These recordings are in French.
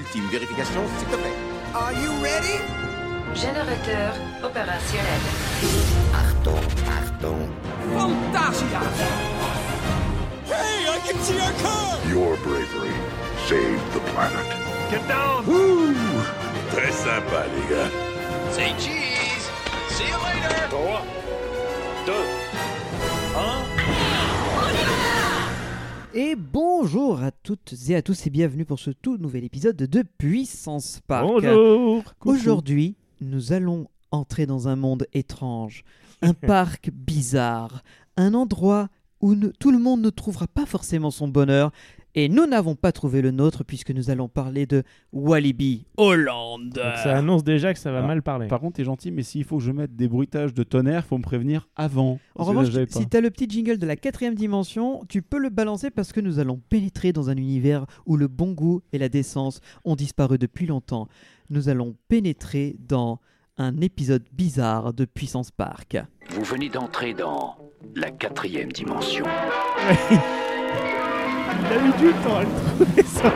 ultime vérification, s'il te plaît. Are you ready? Générateur opérationnel. Pardon, pardon. Fantasia! Hey, I can see our car! Your bravery saved the planet. Get down! Très sympa, les gars. Say cheese! See you later! 3, 2, 1. Et bonjour à toutes et à tous et bienvenue pour ce tout nouvel épisode de Puissance Park. Bonjour Aujourd'hui, nous allons entrer dans un monde étrange, un parc bizarre, un endroit où ne- tout le monde ne trouvera pas forcément son bonheur. Et nous n'avons pas trouvé le nôtre puisque nous allons parler de Walibi Hollande. Donc ça annonce déjà que ça va Ah. mal parler. Par contre, t'es gentil, mais s'il faut que je mette des bruitages de tonnerre, faut me prévenir avant. En revanche, si tu as le petit jingle de la quatrième dimension, tu peux le balancer parce que nous allons pénétrer dans un univers où le bon goût et la décence ont disparu depuis longtemps. Nous allons pénétrer dans un épisode bizarre de Puissance Park. Vous venez d'entrer dans la quatrième dimension. Il a eu du temps à le trouver, ça.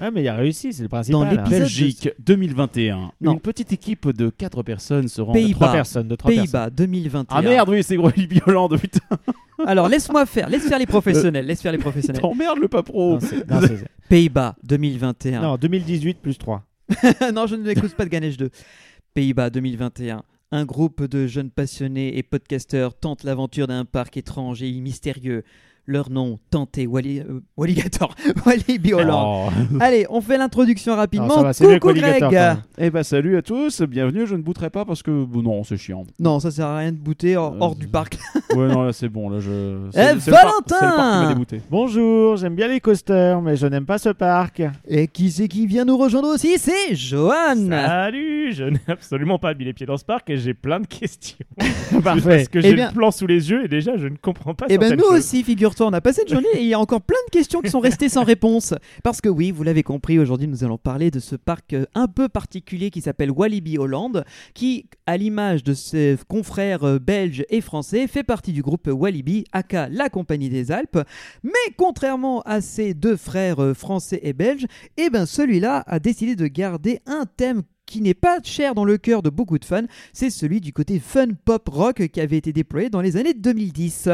Ouais, mais il a réussi, c'est le principal. Dans hein. l'épisode- Belgique 2021. Non. Une petite équipe de 4 personnes se rend. Pays- Trois Pays-Bas. personnes, de trois personnes. Pays-Bas 2021. Ah merde, oui, c'est Walibi Hollande, putain. Alors laisse-moi faire, laisse faire les professionnels, laisse faire les professionnels. T'emmerdes le pas pro. Non, c'est- non, c'est- Pays-Bas 2021. non, 2018 plus 3. non, je ne l'écoute pas de Ganesh 2. Pays-Bas 2021. Un groupe de jeunes passionnés et podcasteurs tente l'aventure d'un parc étrange et mystérieux. Leur nom, Tenté Wally, euh, Walligator, Walibi Hollande. Oh. Allez, on fait l'introduction rapidement. Alors, ça va, Coucou Greg même. Eh bah salut à tous, bienvenue, je ne bouterai pas parce que bon, non, c'est chiant. Non, ça sert à rien de bouter hors, Euh, hors du parc. Ouais, non, là c'est bon, là je. Eh, Valentin le parc. Bonjour, j'aime bien les coasters, mais je n'aime pas ce parc. Et qui c'est qui vient nous rejoindre aussi? C'est Johan Salut, je n'ai absolument pas mis les pieds dans ce parc et j'ai plein de questions. Parfait. Parce que Eh j'ai bien- le plan sous les yeux et déjà je ne comprends pas Eh ben nous choses. aussi, on a passé une journée et il y a encore plein de questions qui sont restées sans réponse. Parce que oui, vous l'avez compris, aujourd'hui nous allons parler de ce parc euh, un peu particulier qui s'appelle Walibi Hollande, qui, à l'image de ses confrères euh, belges et français, fait partie du groupe Walibi, aka la Compagnie des Alpes. Mais contrairement à ses deux frères euh, français et belges, eh ben celui-là a décidé de garder un thème qui n'est pas cher dans le cœur de beaucoup de fans, c'est celui du côté fun pop rock qui avait été déployé dans les années 2010.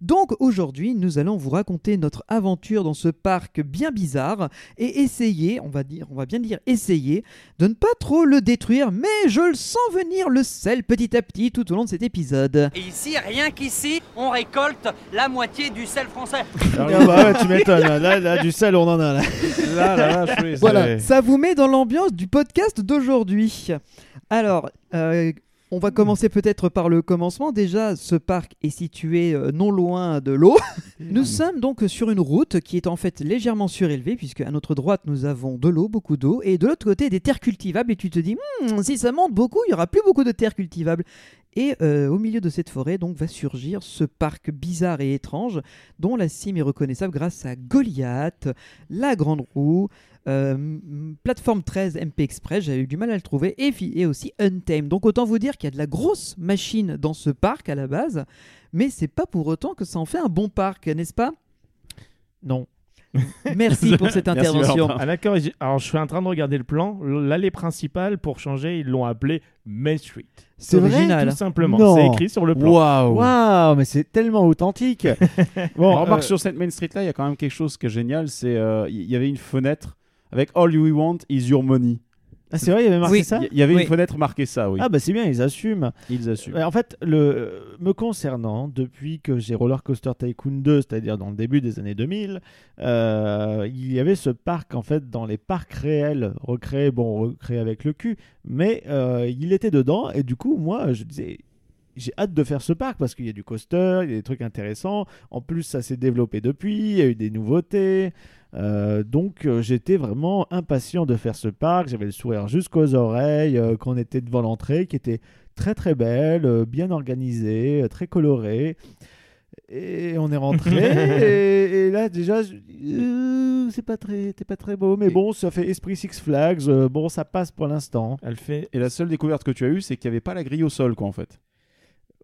Donc aujourd'hui, nous allons vous raconter notre aventure dans ce parc bien bizarre et essayer, on va dire, on va bien dire essayer de ne pas trop le détruire, mais je le sens venir le sel petit à petit tout au long de cet épisode. Et ici, rien qu'ici, on récolte la moitié du sel français. Ah bah ouais, tu m'étonnes, là, là, du sel on en a là. Là, là, là, je Voilà, ça vous met dans l'ambiance du podcast d'aujourd'hui. Alors, euh, on va commencer peut-être par le commencement. Déjà, ce parc est situé euh, non loin de l'eau. Nous sommes donc sur une route qui est en fait légèrement surélevée, puisque à notre droite, nous avons de l'eau, beaucoup d'eau, et de l'autre côté, des terres cultivables. Et tu te dis, Hmm, si ça monte beaucoup, il y aura plus beaucoup de terres cultivables. Et euh, au milieu de cette forêt, donc, va surgir ce parc bizarre et étrange, dont la cime est reconnaissable grâce à Goliath, la Grande Roue, plateforme 13 MP Express, j'avais eu du mal à le trouver, et, aussi Untamed. Donc autant vous dire qu'il y a de la grosse machine dans ce parc à la base, mais c'est pas pour autant que ça en fait un bon parc, n'est-ce pas? Non. Merci pour cette intervention. Ah alors je suis en train de regarder le plan. L'allée principale, pour changer, ils l'ont appelée Main Street. C'est original. Tout simplement, c'est écrit sur le plan. Waouh! Waouh, mais c'est tellement authentique. Bon, Euh, remarque sur cette Main Street là, il y a quand même quelque chose qui est génial. C'est euh, il y avait une fenêtre avec All You Want is Your Money. Ah, c'est vrai, il y avait marqué Oui. ça Il y- avait Oui. une fenêtre marquée ça, oui. Ah bah c'est bien, ils assument. Ils assument. Ouais, En fait, le, euh, me concernant, depuis que j'ai Roller Coaster Tycoon 2, c'est-à-dire dans le début des années 2000, euh, il y avait ce parc en fait dans les parcs réels, recréés, bon, recréés avec le cul, mais euh, il était dedans et du coup, moi, je disais. J'ai hâte de faire ce parc parce qu'il y a du coaster, il y a des trucs intéressants. En plus, ça s'est développé depuis, il y a eu des nouveautés. Euh, donc, euh, j'étais vraiment impatient de faire ce parc. J'avais le sourire jusqu'aux oreilles euh, quand on était devant l'entrée, qui était très très belle, bien organisée, très colorée. Et on est rentré et, et là déjà euh, c'est pas très pas très beau mais bon ça fait esprit Six Flags euh, bon ça passe pour l'instant Elle fait. Et la seule découverte que tu as eue, c'est qu'il n'y avait pas la grille au sol, quoi, en fait.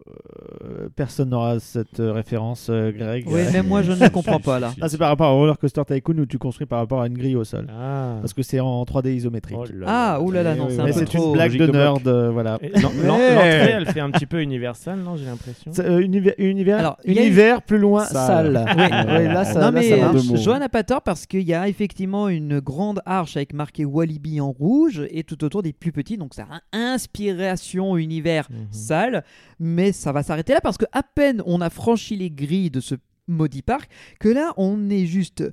Euh, personne n'aura cette euh, référence, euh, Greg. Oui, même moi, je ne la comprends pas là. Ah, c'est par rapport au Roller Coaster Tycoon où tu construis par rapport à une grille au sol. Ah. Parce que c'est en 3D isométrique. Oh là Ah, là. oulala, non, oui, c'est un Mais peu c'est trop. une blague de nerd, euh, voilà. L'entrée, elle fait un petit peu Universal, non J'ai l'impression? C'est, euh, univers, univers, Alors, univers plus loin, Sale. sale. Oui. Ouais, là, ça, non là, mais ça. Johan n'a pas tort parce qu'il y a effectivement une grande arche avec marqué Walibi en rouge et tout autour des plus petits, donc ça a inspiration univers Mhm. sale, mais ça va s'arrêter là parce que à peine on a franchi les grilles de ce maudit parc que là on est juste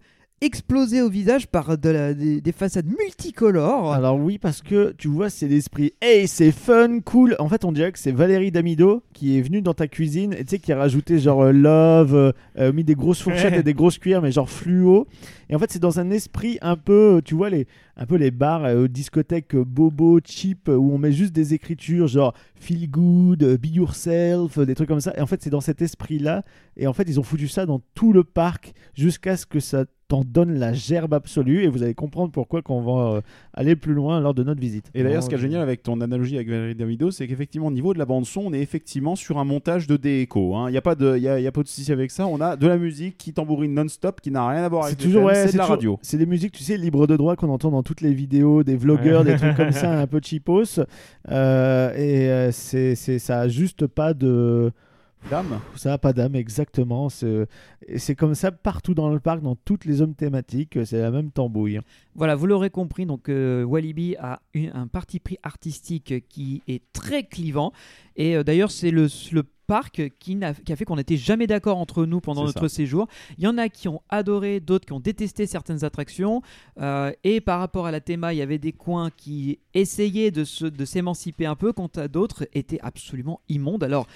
explosé au visage par de la- des, des façades multicolores. Alors oui, parce que tu vois, c'est l'esprit. Hey, c'est fun, cool. En fait, on dirait que c'est Valérie Damido qui est venue dans ta cuisine et tu sais qui a rajouté genre euh, love, euh, euh, mis des grosses fourchettes et des grosses cuillères, mais genre fluo. Et en fait, c'est dans un esprit un peu, tu vois les, un peu les bars, euh, discothèques bobo, cheap, où on met juste des écritures genre feel good, be yourself, des trucs comme ça. Et en fait, c'est dans cet esprit-là. Et en fait, ils ont foutu ça dans tout le parc jusqu'à ce que ça t'en donne la gerbe absolue. Et vous allez comprendre pourquoi quand on va euh, aller plus loin lors de notre visite. Et d'ailleurs, ce qui est Vraiment, génial avec ton analogie avec Valérie Damido, c'est qu'effectivement, au niveau de la bande-son, on est effectivement sur un montage de déco. Il n'y a, pas de- y a, y a pas de souci avec ça. On a de la musique qui tambourine non-stop, qui n'a rien à voir C'est avec toujours, ouais, c'est de la toujours- radio. C'est des musiques, tu sais, libres de droit qu'on entend dans toutes les vidéos, des vlogueurs, Ouais. des trucs comme ça, un peu cheapos. Euh, et euh, c'est, c'est, ça a juste pas de. Dame Ça a pas d'âme, exactement. C'est, comme ça partout dans le parc, dans toutes les zones thématiques, c'est la même tambouille. Voilà, vous l'aurez compris, donc euh, Walibi a une- un parti pris artistique qui est très clivant. Et euh, d'ailleurs, c'est le, le parc qui, n'a- qui a fait qu'on n'était jamais d'accord entre nous pendant notre ça. séjour. Il y en a qui ont adoré, d'autres qui ont détesté certaines attractions. Euh, et par rapport à la théma, il y avait des coins qui essayaient de s'émanciper un peu, quant à d'autres étaient absolument immondes. Alors,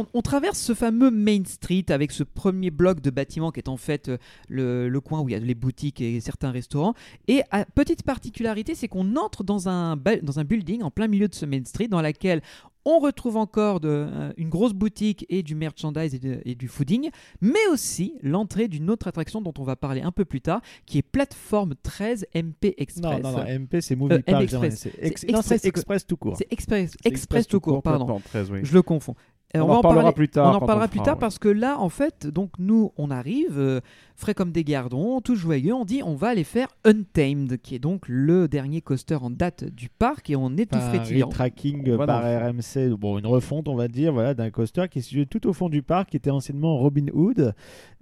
on, on traverse ce fameux Main Street avec ce premier bloc de bâtiments qui est en fait euh, le, le coin où il y a les boutiques et certains restaurants. Et à, petite particularité, c'est qu'on entre dans un, dans un building en plein milieu de ce Main Street dans laquelle on retrouve encore de, euh, une grosse boutique et du merchandise et, de- et du fooding, mais aussi l'entrée d'une autre attraction dont on va parler un peu plus tard, qui est plateforme 13 MP Express. Non, non, non, MP, c'est Movie Euh, Park. Express. C'est ex- C'est non, c'est Express- Express tout court. C'est Express, tout court, pardon. plateforme 13, oui. Je le confonds. Euh, On en reparlera parler- plus tard On en on parlera le plus fera, tard ouais. parce que là, en fait, donc nous, on arrive euh, frais comme des gardons, tout joyeux. On dit, on va aller faire Untamed, qui est donc le dernier coaster en date du parc, et on est tout frétillant. tracking va par RMC, bon, une refonte, on va dire, voilà, d'un coaster qui est situé tout au fond du parc, qui était anciennement Robin Hood.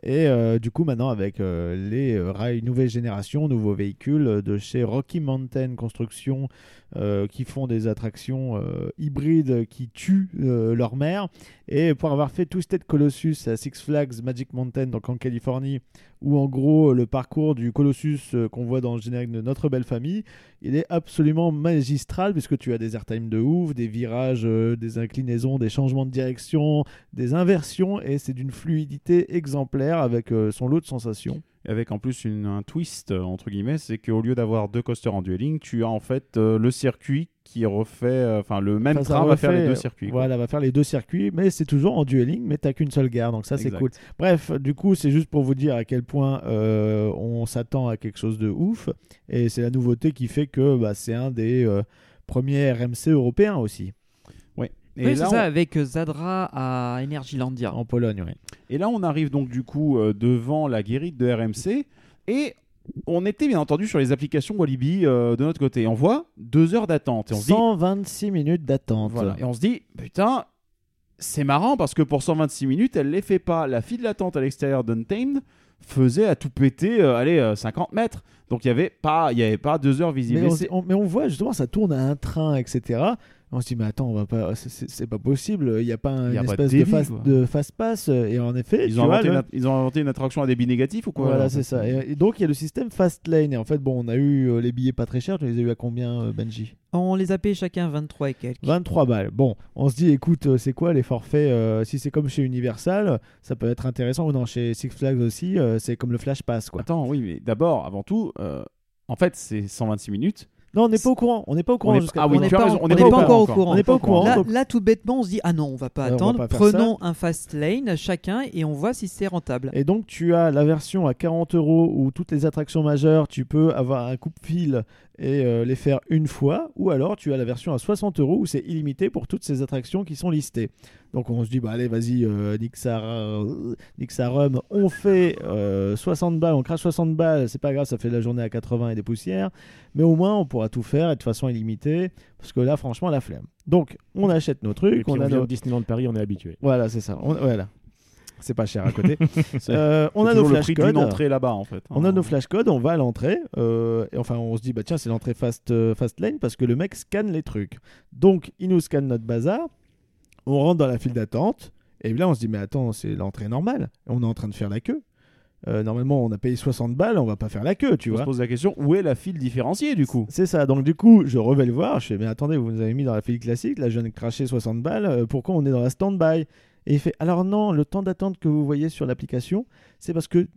Et euh, du coup, maintenant, avec euh, les euh, rails nouvelle génération, nouveaux véhicules euh, de chez Rocky Mountain Construction, euh, qui font des attractions euh, hybrides qui tuent euh, leur mère. Et pour avoir fait Twisted Colossus à Six Flags Magic Mountain, donc en Californie, où en gros le parcours du Colossus euh, qu'on voit dans le générique de Notre Belle Famille, il est absolument magistral puisque tu as des airtime de ouf, des virages, euh, des inclinaisons, des changements de direction, des inversions et c'est d'une fluidité exemplaire avec euh, son lot de sensations. Avec en plus une- un twist, euh, entre guillemets, c'est qu'au lieu d'avoir deux coasters en dueling, tu as en fait euh, le circuit qui refait, euh, enfin le même Enfin, train va faire les deux circuits. quoi. Voilà, va faire les deux circuits, mais c'est toujours en dueling, mais t'as qu'une seule gare, donc ça c'est cool. Bref, du coup, c'est juste pour vous dire à quel point euh, on s'attend à quelque chose de ouf, et c'est la nouveauté qui fait que bah, c'est un des euh, premiers RMC européens aussi, Et, Oui, c'est ça, on, avec Zadra à Energylandia. en Pologne. oui. et là, on arrive donc du coup euh, devant la guérite de RMC et on était bien entendu sur les applications Walibi euh, de notre côté. On voit deux heures d'attente et on se dit 126 minutes d'attente. Voilà. Et on se dit, putain, c'est marrant parce que pour 126 minutes, elle les fait pas. La file d'attente à l'extérieur d'Untamed faisait à tout péter, euh, allez, euh, 50 mètres. Donc il y avait pas, y avait pas deux heures visibles. Mais on- mais on voit justement, ça tourne à un train, etc. On se dit, mais attends, on va pas, c'est- pas possible. Il n'y a pas un- a une pas de espèce de, débit, fast, quoi. de fast pass. Et en effet, ils, ont vois, inventé le- une, ils ont inventé une attraction à débit négatif ou quoi Voilà, c'est ça. Et, et donc, il y a le système Fast Lane. Et en fait, bon, on a eu euh, les billets pas très chers. Tu les as eu à combien, euh, Benji? On les a payés chacun 23 et quelques. 23 balles. Bon, on se dit, écoute, euh, c'est quoi les forfaits euh, Si c'est comme chez Universal, ça peut être intéressant. Ou non, chez Six Flags aussi, euh, c'est comme le Flash Pass, quoi. Attends, oui, mais d'abord, avant tout, euh, en fait, c'est 126 minutes. Non, on n'est pas au courant. On n'est pas au courant jusqu'à ah oui, on n'est tu as pas, raison, en- on n'est pas encore au courant. On n'est pas au courant. Là, donc- là, tout bêtement, on se dit ah non, on va pas on va attendre. pas Prenons un fast lane chacun et on voit si c'est rentable. Et donc tu as la version à 40 euros où toutes les attractions majeures, tu peux avoir un coupe-fil et euh, les faire une fois, ou alors tu as la version à 60 euros où c'est illimité pour toutes ces attractions qui sont listées. Donc on se dit, bah allez, vas-y, euh, ça, euh, on fait euh, 60 balles, on crache 60 balles, c'est pas grave, ça fait la journée à 80 et des poussières, mais au moins on pourra tout faire et de façon illimitée, parce que là, franchement, la flemme. Donc on achète nos Et trucs, puis on on a nos... Disneyland Paris, on est habitué. Voilà, c'est ça. On- Voilà. C'est pas cher à côté. Euh, on a nos toujours le flash prix codes. d'une entrée là-bas en fait. On a nos flash codes, on va à l'entrée. euh, et enfin, on se dit, bah tiens, c'est l'entrée fast, euh, fast lane parce que le mec scanne les trucs. Donc, il nous scanne notre bazar. On rentre dans la file d'attente. Et là, on se dit, mais attends, c'est l'entrée normale. On est en train de faire la queue. Euh, normalement, on a payé 60 balles, on va pas faire la queue, tu On se pose la question où est la file différenciée du coup? C'est ça. Donc, du coup, je revais le voir. Je fais, mais attendez, vous nous avez mis dans la file classique. Là, je viens de cracher 60 balles. euh, pourquoi on est dans la stand-by? Et il fait, alors non, le temps d'attente que vous voyez sur l'application, c'est parce que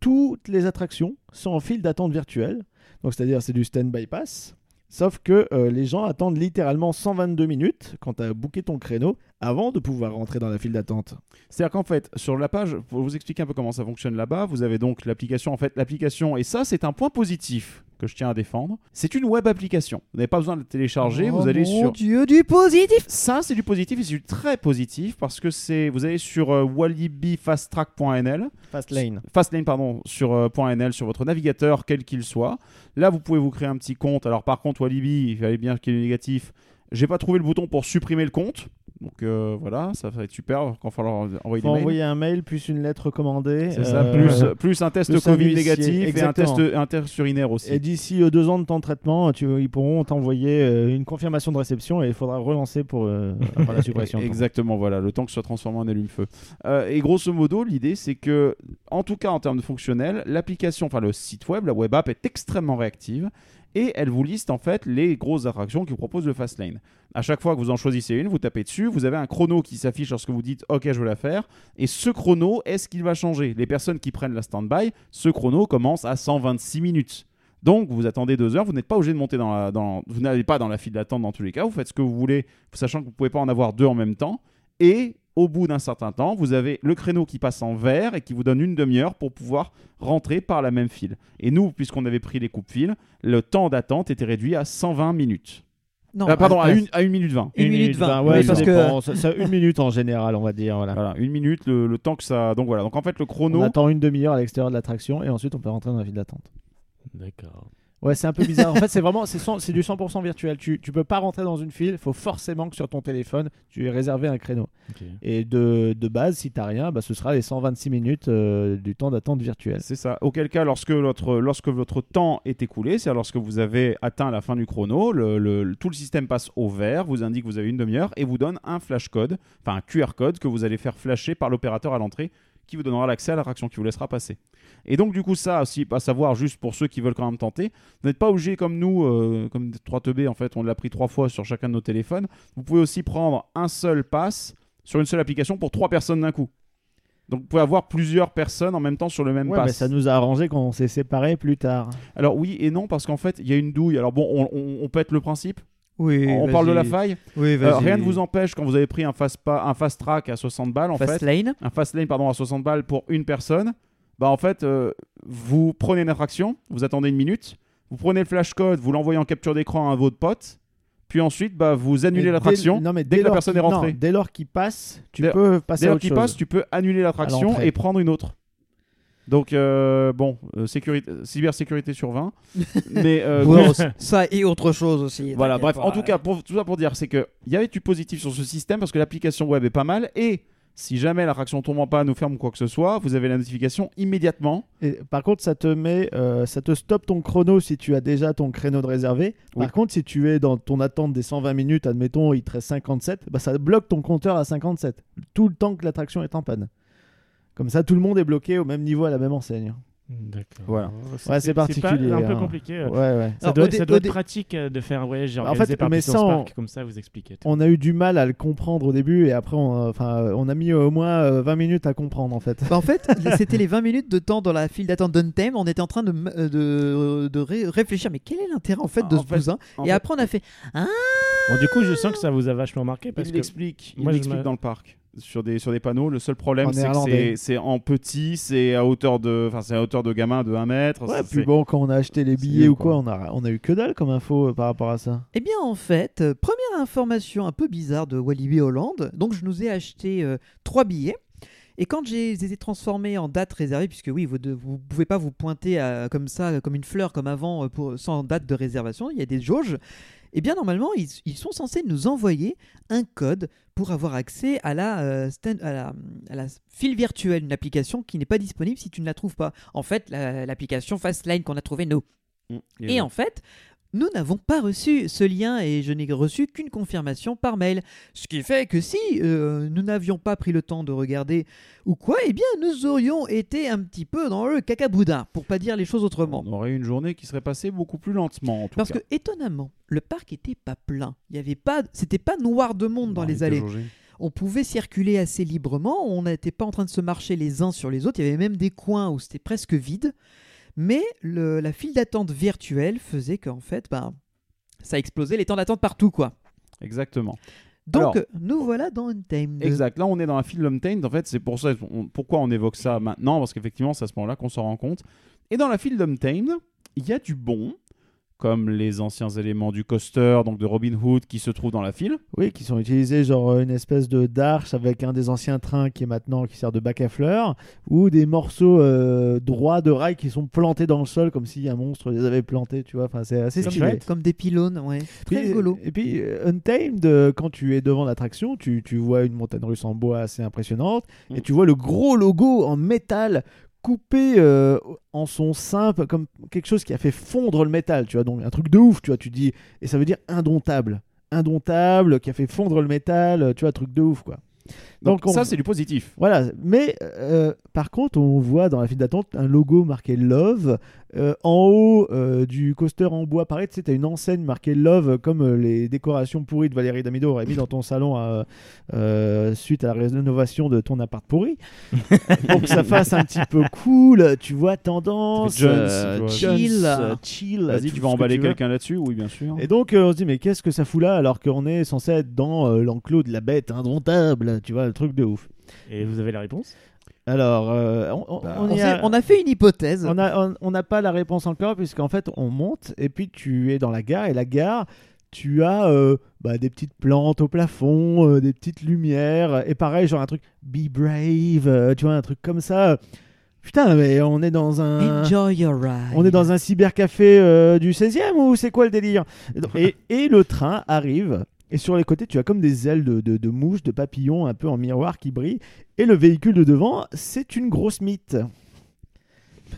toutes les attractions sont en file d'attente virtuelle. Donc, c'est-à-dire, c'est du stand-by pass. Sauf que euh, les gens attendent littéralement 122 minutes quand tu as booké ton créneau avant de pouvoir rentrer dans la file d'attente. C'est-à-dire qu'en fait, sur la page, pour vous expliquer un peu comment ça fonctionne là-bas, vous avez donc l'application. En fait, l'application, et ça, c'est un point positif que je tiens à défendre. C'est une web application. Vous n'avez pas besoin de la télécharger. Oh vous allez mon sur. Dieu, du positif Ça, c'est du positif et c'est du très positif parce que c'est. Vous allez sur euh, walibi-fasttrack.nl. Fast lane. Fastlane, pardon, sur euh, .nl, sur votre navigateur, quel qu'il soit. Là, vous pouvez vous créer un petit compte. Alors, par contre, Walibi, il fallait bien qu'il y ait du négatif. J'ai pas trouvé le bouton pour supprimer le compte. Donc euh, voilà, ça va être super quand il va falloir envoyer Faut des mails. envoyer un mail plus une lettre recommandée. C'est ça, euh, plus, plus un test plus Covid négatif et un test, un test urinaire aussi. Et d'ici euh, deux ans de temps de traitement, tu, ils pourront t'envoyer euh, une confirmation de réception et il faudra relancer pour euh, la suppression. Exactement, voilà, le temps que ce soit transformé en allume-feu. Euh, et grosso modo, l'idée, c'est que, en tout cas en termes de fonctionnel, l'application, enfin le site web, la web app est extrêmement réactive et elle vous liste en fait les grosses attractions qui propose le Fastlane. À chaque fois que vous en choisissez une, vous tapez dessus, vous avez un chrono qui s'affiche lorsque vous dites OK, je veux la faire. Et ce chrono, est-ce qu'il va changer? Les personnes qui prennent la stand-by, ce chrono commence à 126 minutes. Donc, vous attendez deux heures, vous n'êtes pas obligé de monter dans la. Vous n'allez pas dans la file d'attente dans tous les cas, vous faites ce que vous voulez, sachant que vous ne pouvez pas en avoir deux en même temps. Et au bout d'un certain temps, vous avez le créneau qui passe en vert et qui vous donne une demi-heure pour pouvoir rentrer par la même file. Et nous, puisqu'on avait pris les coupes-files, le temps d'attente était réduit à 120 minutes. Non, Euh, pardon, ah, à, ah, une, à une minute 20. Une minute vingt, ouais, oui, ça parce que-. Ça- ça- une minute en général, on va dire. Voilà. Voilà, une minute, le, le temps que ça. Donc voilà, donc en fait, le On chrono. attend une demi-heure à l'extérieur de l'attraction et ensuite on peut rentrer dans la file d'attente. D'accord. Ouais, c'est un peu bizarre. en fait, c'est vraiment c'est du 100% virtuel. Tu, tu peux pas rentrer dans une file. Il faut forcément que sur ton téléphone, tu aies réservé un créneau. Et de, de base, si t'as rien, bah, ce sera les 126 minutes euh, du temps d'attente virtuel. C'est ça. Auquel cas, lorsque, votre, lorsque votre temps est écoulé, c'est-à-dire lorsque vous avez atteint la fin du chrono, le, le- le- tout le système passe au vert, vous indique que vous avez une demi-heure et vous donne un flash code, enfin un QR code que vous allez faire flasher par l'opérateur à l'entrée qui vous donnera l'accès à l'attraction, qui vous laissera passer. Et donc, du coup, ça aussi, à savoir, juste pour ceux qui veulent quand même tenter, vous n'êtes pas obligé comme nous, euh, comme 3TB, en fait, on l'a pris trois fois sur chacun de nos téléphones. Vous pouvez aussi prendre un seul pass sur une seule application pour trois personnes d'un coup. Donc, vous pouvez avoir plusieurs personnes en même temps sur le même Ouais, pass. mais ça nous a arrangé quand on s'est séparés plus tard. Alors oui et non parce qu'en fait il y a une douille. Alors bon, on, on, on pète le principe. Oui, on parle de la faille. Oui, Euh, rien ne vous empêche quand vous avez pris un fast, pa- un fast track à 60 balles en Fast fait, lane. un fast lane pardon à 60 balles pour une personne. Bah en fait euh, vous prenez une attraction, vous attendez une minute, vous prenez le flash code, vous l'envoyez en capture d'écran à votre pote, puis ensuite bah vous annulez Et dès- l'attraction. Non, mais dès que la lors personne qu'il- est rentrée. non, dès lors qu'il passe, tu Dès- peux passer Dès lors qu'il passe, tu peux annuler l'attraction et prendre une autre. Donc euh, bon, euh, sécurité, cybersécurité sur 20. mais euh, ça et autre chose aussi. Voilà, bref, pas. en tout cas, pour, tout ça pour dire, c'est qu'il y avait du positif sur ce système parce que l'application web est pas mal et si jamais l'attraction tombe en panne ou ferme ou quoi que ce soit, vous avez la notification immédiatement. Et par contre, ça te met, euh, ça te stoppe ton chrono si tu as déjà ton créneau de réservé. Par Oui. contre, si tu es dans ton attente des 120 minutes, admettons, il te reste 57, bah ça bloque ton compteur à 57 tout le temps que l'attraction est en panne. Comme ça, tout le monde est bloqué au même niveau à la même enseigne. D'accord. Voilà. Ouais, c'est particulier, un peu hein. compliqué. euh. Ouais, ouais. Ça Alors, doit, ça doit être dé- pratique euh, de faire un voyage En fait, par mais Puissance sans- Park, comme ça vous expliquez. tout. On a eu du mal à le comprendre au début et après, on, euh, enfin, on a mis au moins euh, 20 minutes à comprendre en fait. Bah, en fait, c'était les 20 minutes de temps dans la file d'attente d'Untame. On était en train de, euh, de, de ré- réfléchir, mais quel est l'intérêt en fait de En ce fait- bousin? Et fait- après, on a fait Ah Bon, du coup, je sens que ça vous a vachement marqué parce il que l'explique, il moi, je l'explique me- dans le parc. Sur des, sur des panneaux. Le seul problème, c'est que c'est- en petit, c'est à hauteur de, enfin, c'est à hauteur de gamin de 1 mètre. Ouais, c'est- puis bon, quand on a acheté les billets ou quoi. quoi, on a, on a eu que dalle comme info euh, par rapport à ça. Eh bien, en fait, euh, première information un peu bizarre de Walibi Hollande. Donc, je nous ai acheté euh, trois billets. Et quand j'ai les ai transformés en date réservée, puisque oui, vous ne vous pouvez pas vous pointer à- comme ça, comme une fleur, comme avant, euh, pour, sans date de réservation, il y a des jauges. Eh bien, normalement, ils, ils sont censés nous envoyer un code pour avoir accès à la, euh, stand- à la, à la file virtuelle, une application qui n'est pas disponible si tu ne la trouves pas. En fait, la- l'application Fastline qu'on a trouvée nous. Mm. Et en fait, nous n'avons pas reçu ce lien et je n'ai reçu qu'une confirmation par mail. Ce qui fait que si euh, nous n'avions pas pris le temps de regarder ou quoi, eh bien nous aurions été un petit peu dans le cacaboudin, pour pas dire les choses autrement. On aurait eu une journée qui serait passée beaucoup plus lentement, en tout Parce cas. que étonnamment, le parc était pas plein. Il y avait pas, c'était pas noir de monde dans les allées. jaugé. On pouvait circuler assez librement. On n'était pas en train de se marcher les uns sur les autres. Il y avait même des coins où c'était presque vide. Mais le- la file d'attente virtuelle faisait qu'en fait, ben, ça explosait les temps d'attente partout, quoi. Exactement. Donc, Alors- nous voilà dans Untamed. Exact. Là, on est dans la file Untamed. En fait, c'est pour ça. on- pourquoi on évoque ça maintenant? Parce qu'effectivement, c'est à ce moment-là qu'on s'en rend compte. Et dans la file Untamed, il y a du bon, comme les anciens éléments du coaster, donc de Robin Hood, qui se trouvent dans la file. Oui, qui sont utilisés genre euh, une espèce de d'arche avec un des anciens trains qui est maintenant qui sert de bac à fleurs, ou des morceaux euh, droits de rails qui sont plantés dans le sol comme si un monstre les avait plantés, tu vois. Enfin, c'est assez Comme, stylé. comme des pylônes, ouais. Très Puis- rigolo. Et puis, euh, Untamed, quand tu es devant l'attraction, tu, tu vois une montagne russe en bois assez impressionnante, Mm. et tu vois le gros logo en métal coupé euh, en son simple, comme quelque chose qui a fait fondre le métal, tu vois, donc un truc de ouf, tu vois, tu dis, et ça veut dire indomptable. Indomptable, qui a fait fondre le métal, tu vois, truc de ouf, quoi. Donc, on- ça, c'est du positif. voilà, mais euh, par contre, on voit dans la file d'attente un logo marqué Love. Euh, en haut euh, du coaster en bois, pareil, tu sais, t'as une enseigne marquée Love, comme euh, les décorations pourries de Valérie Damido aurait mis dans ton salon euh, suite à la rénovation de ton appart pourri. Pour que ça fasse un petit peu cool, tu vois, tendance, Jones, euh, tu vois. Jones, Chill. chill. Vas-y, tu vas emballer quelqu'un là-dessus? Oui, bien sûr. Et donc, euh, on se dit, mais qu'est-ce que ça fout là alors qu'on est censé être dans euh, l'enclos de la bête indomptable, tu vois, le truc de ouf. Et vous avez la réponse? Alors, euh, on, on- Bah, on On, y s'est- a- on a fait une hypothèse. on a- on- on n'a pas la réponse encore, puisqu'en fait, on monte et puis tu es dans la gare. Et la gare, tu as euh, bah, des petites plantes au plafond, euh, des petites lumières. Et pareil, genre un truc Be Brave, euh, tu vois, un truc comme ça. Putain, mais on est dans un. Enjoy your ride. On est dans un cybercafé euh, du 16e ou c'est quoi le délire? Et, et le train arrive. Et sur les côtés, tu as comme des ailes de, de, de mouches, de papillons un peu en miroir qui brillent. Et le véhicule de devant, c'est une grosse mythe.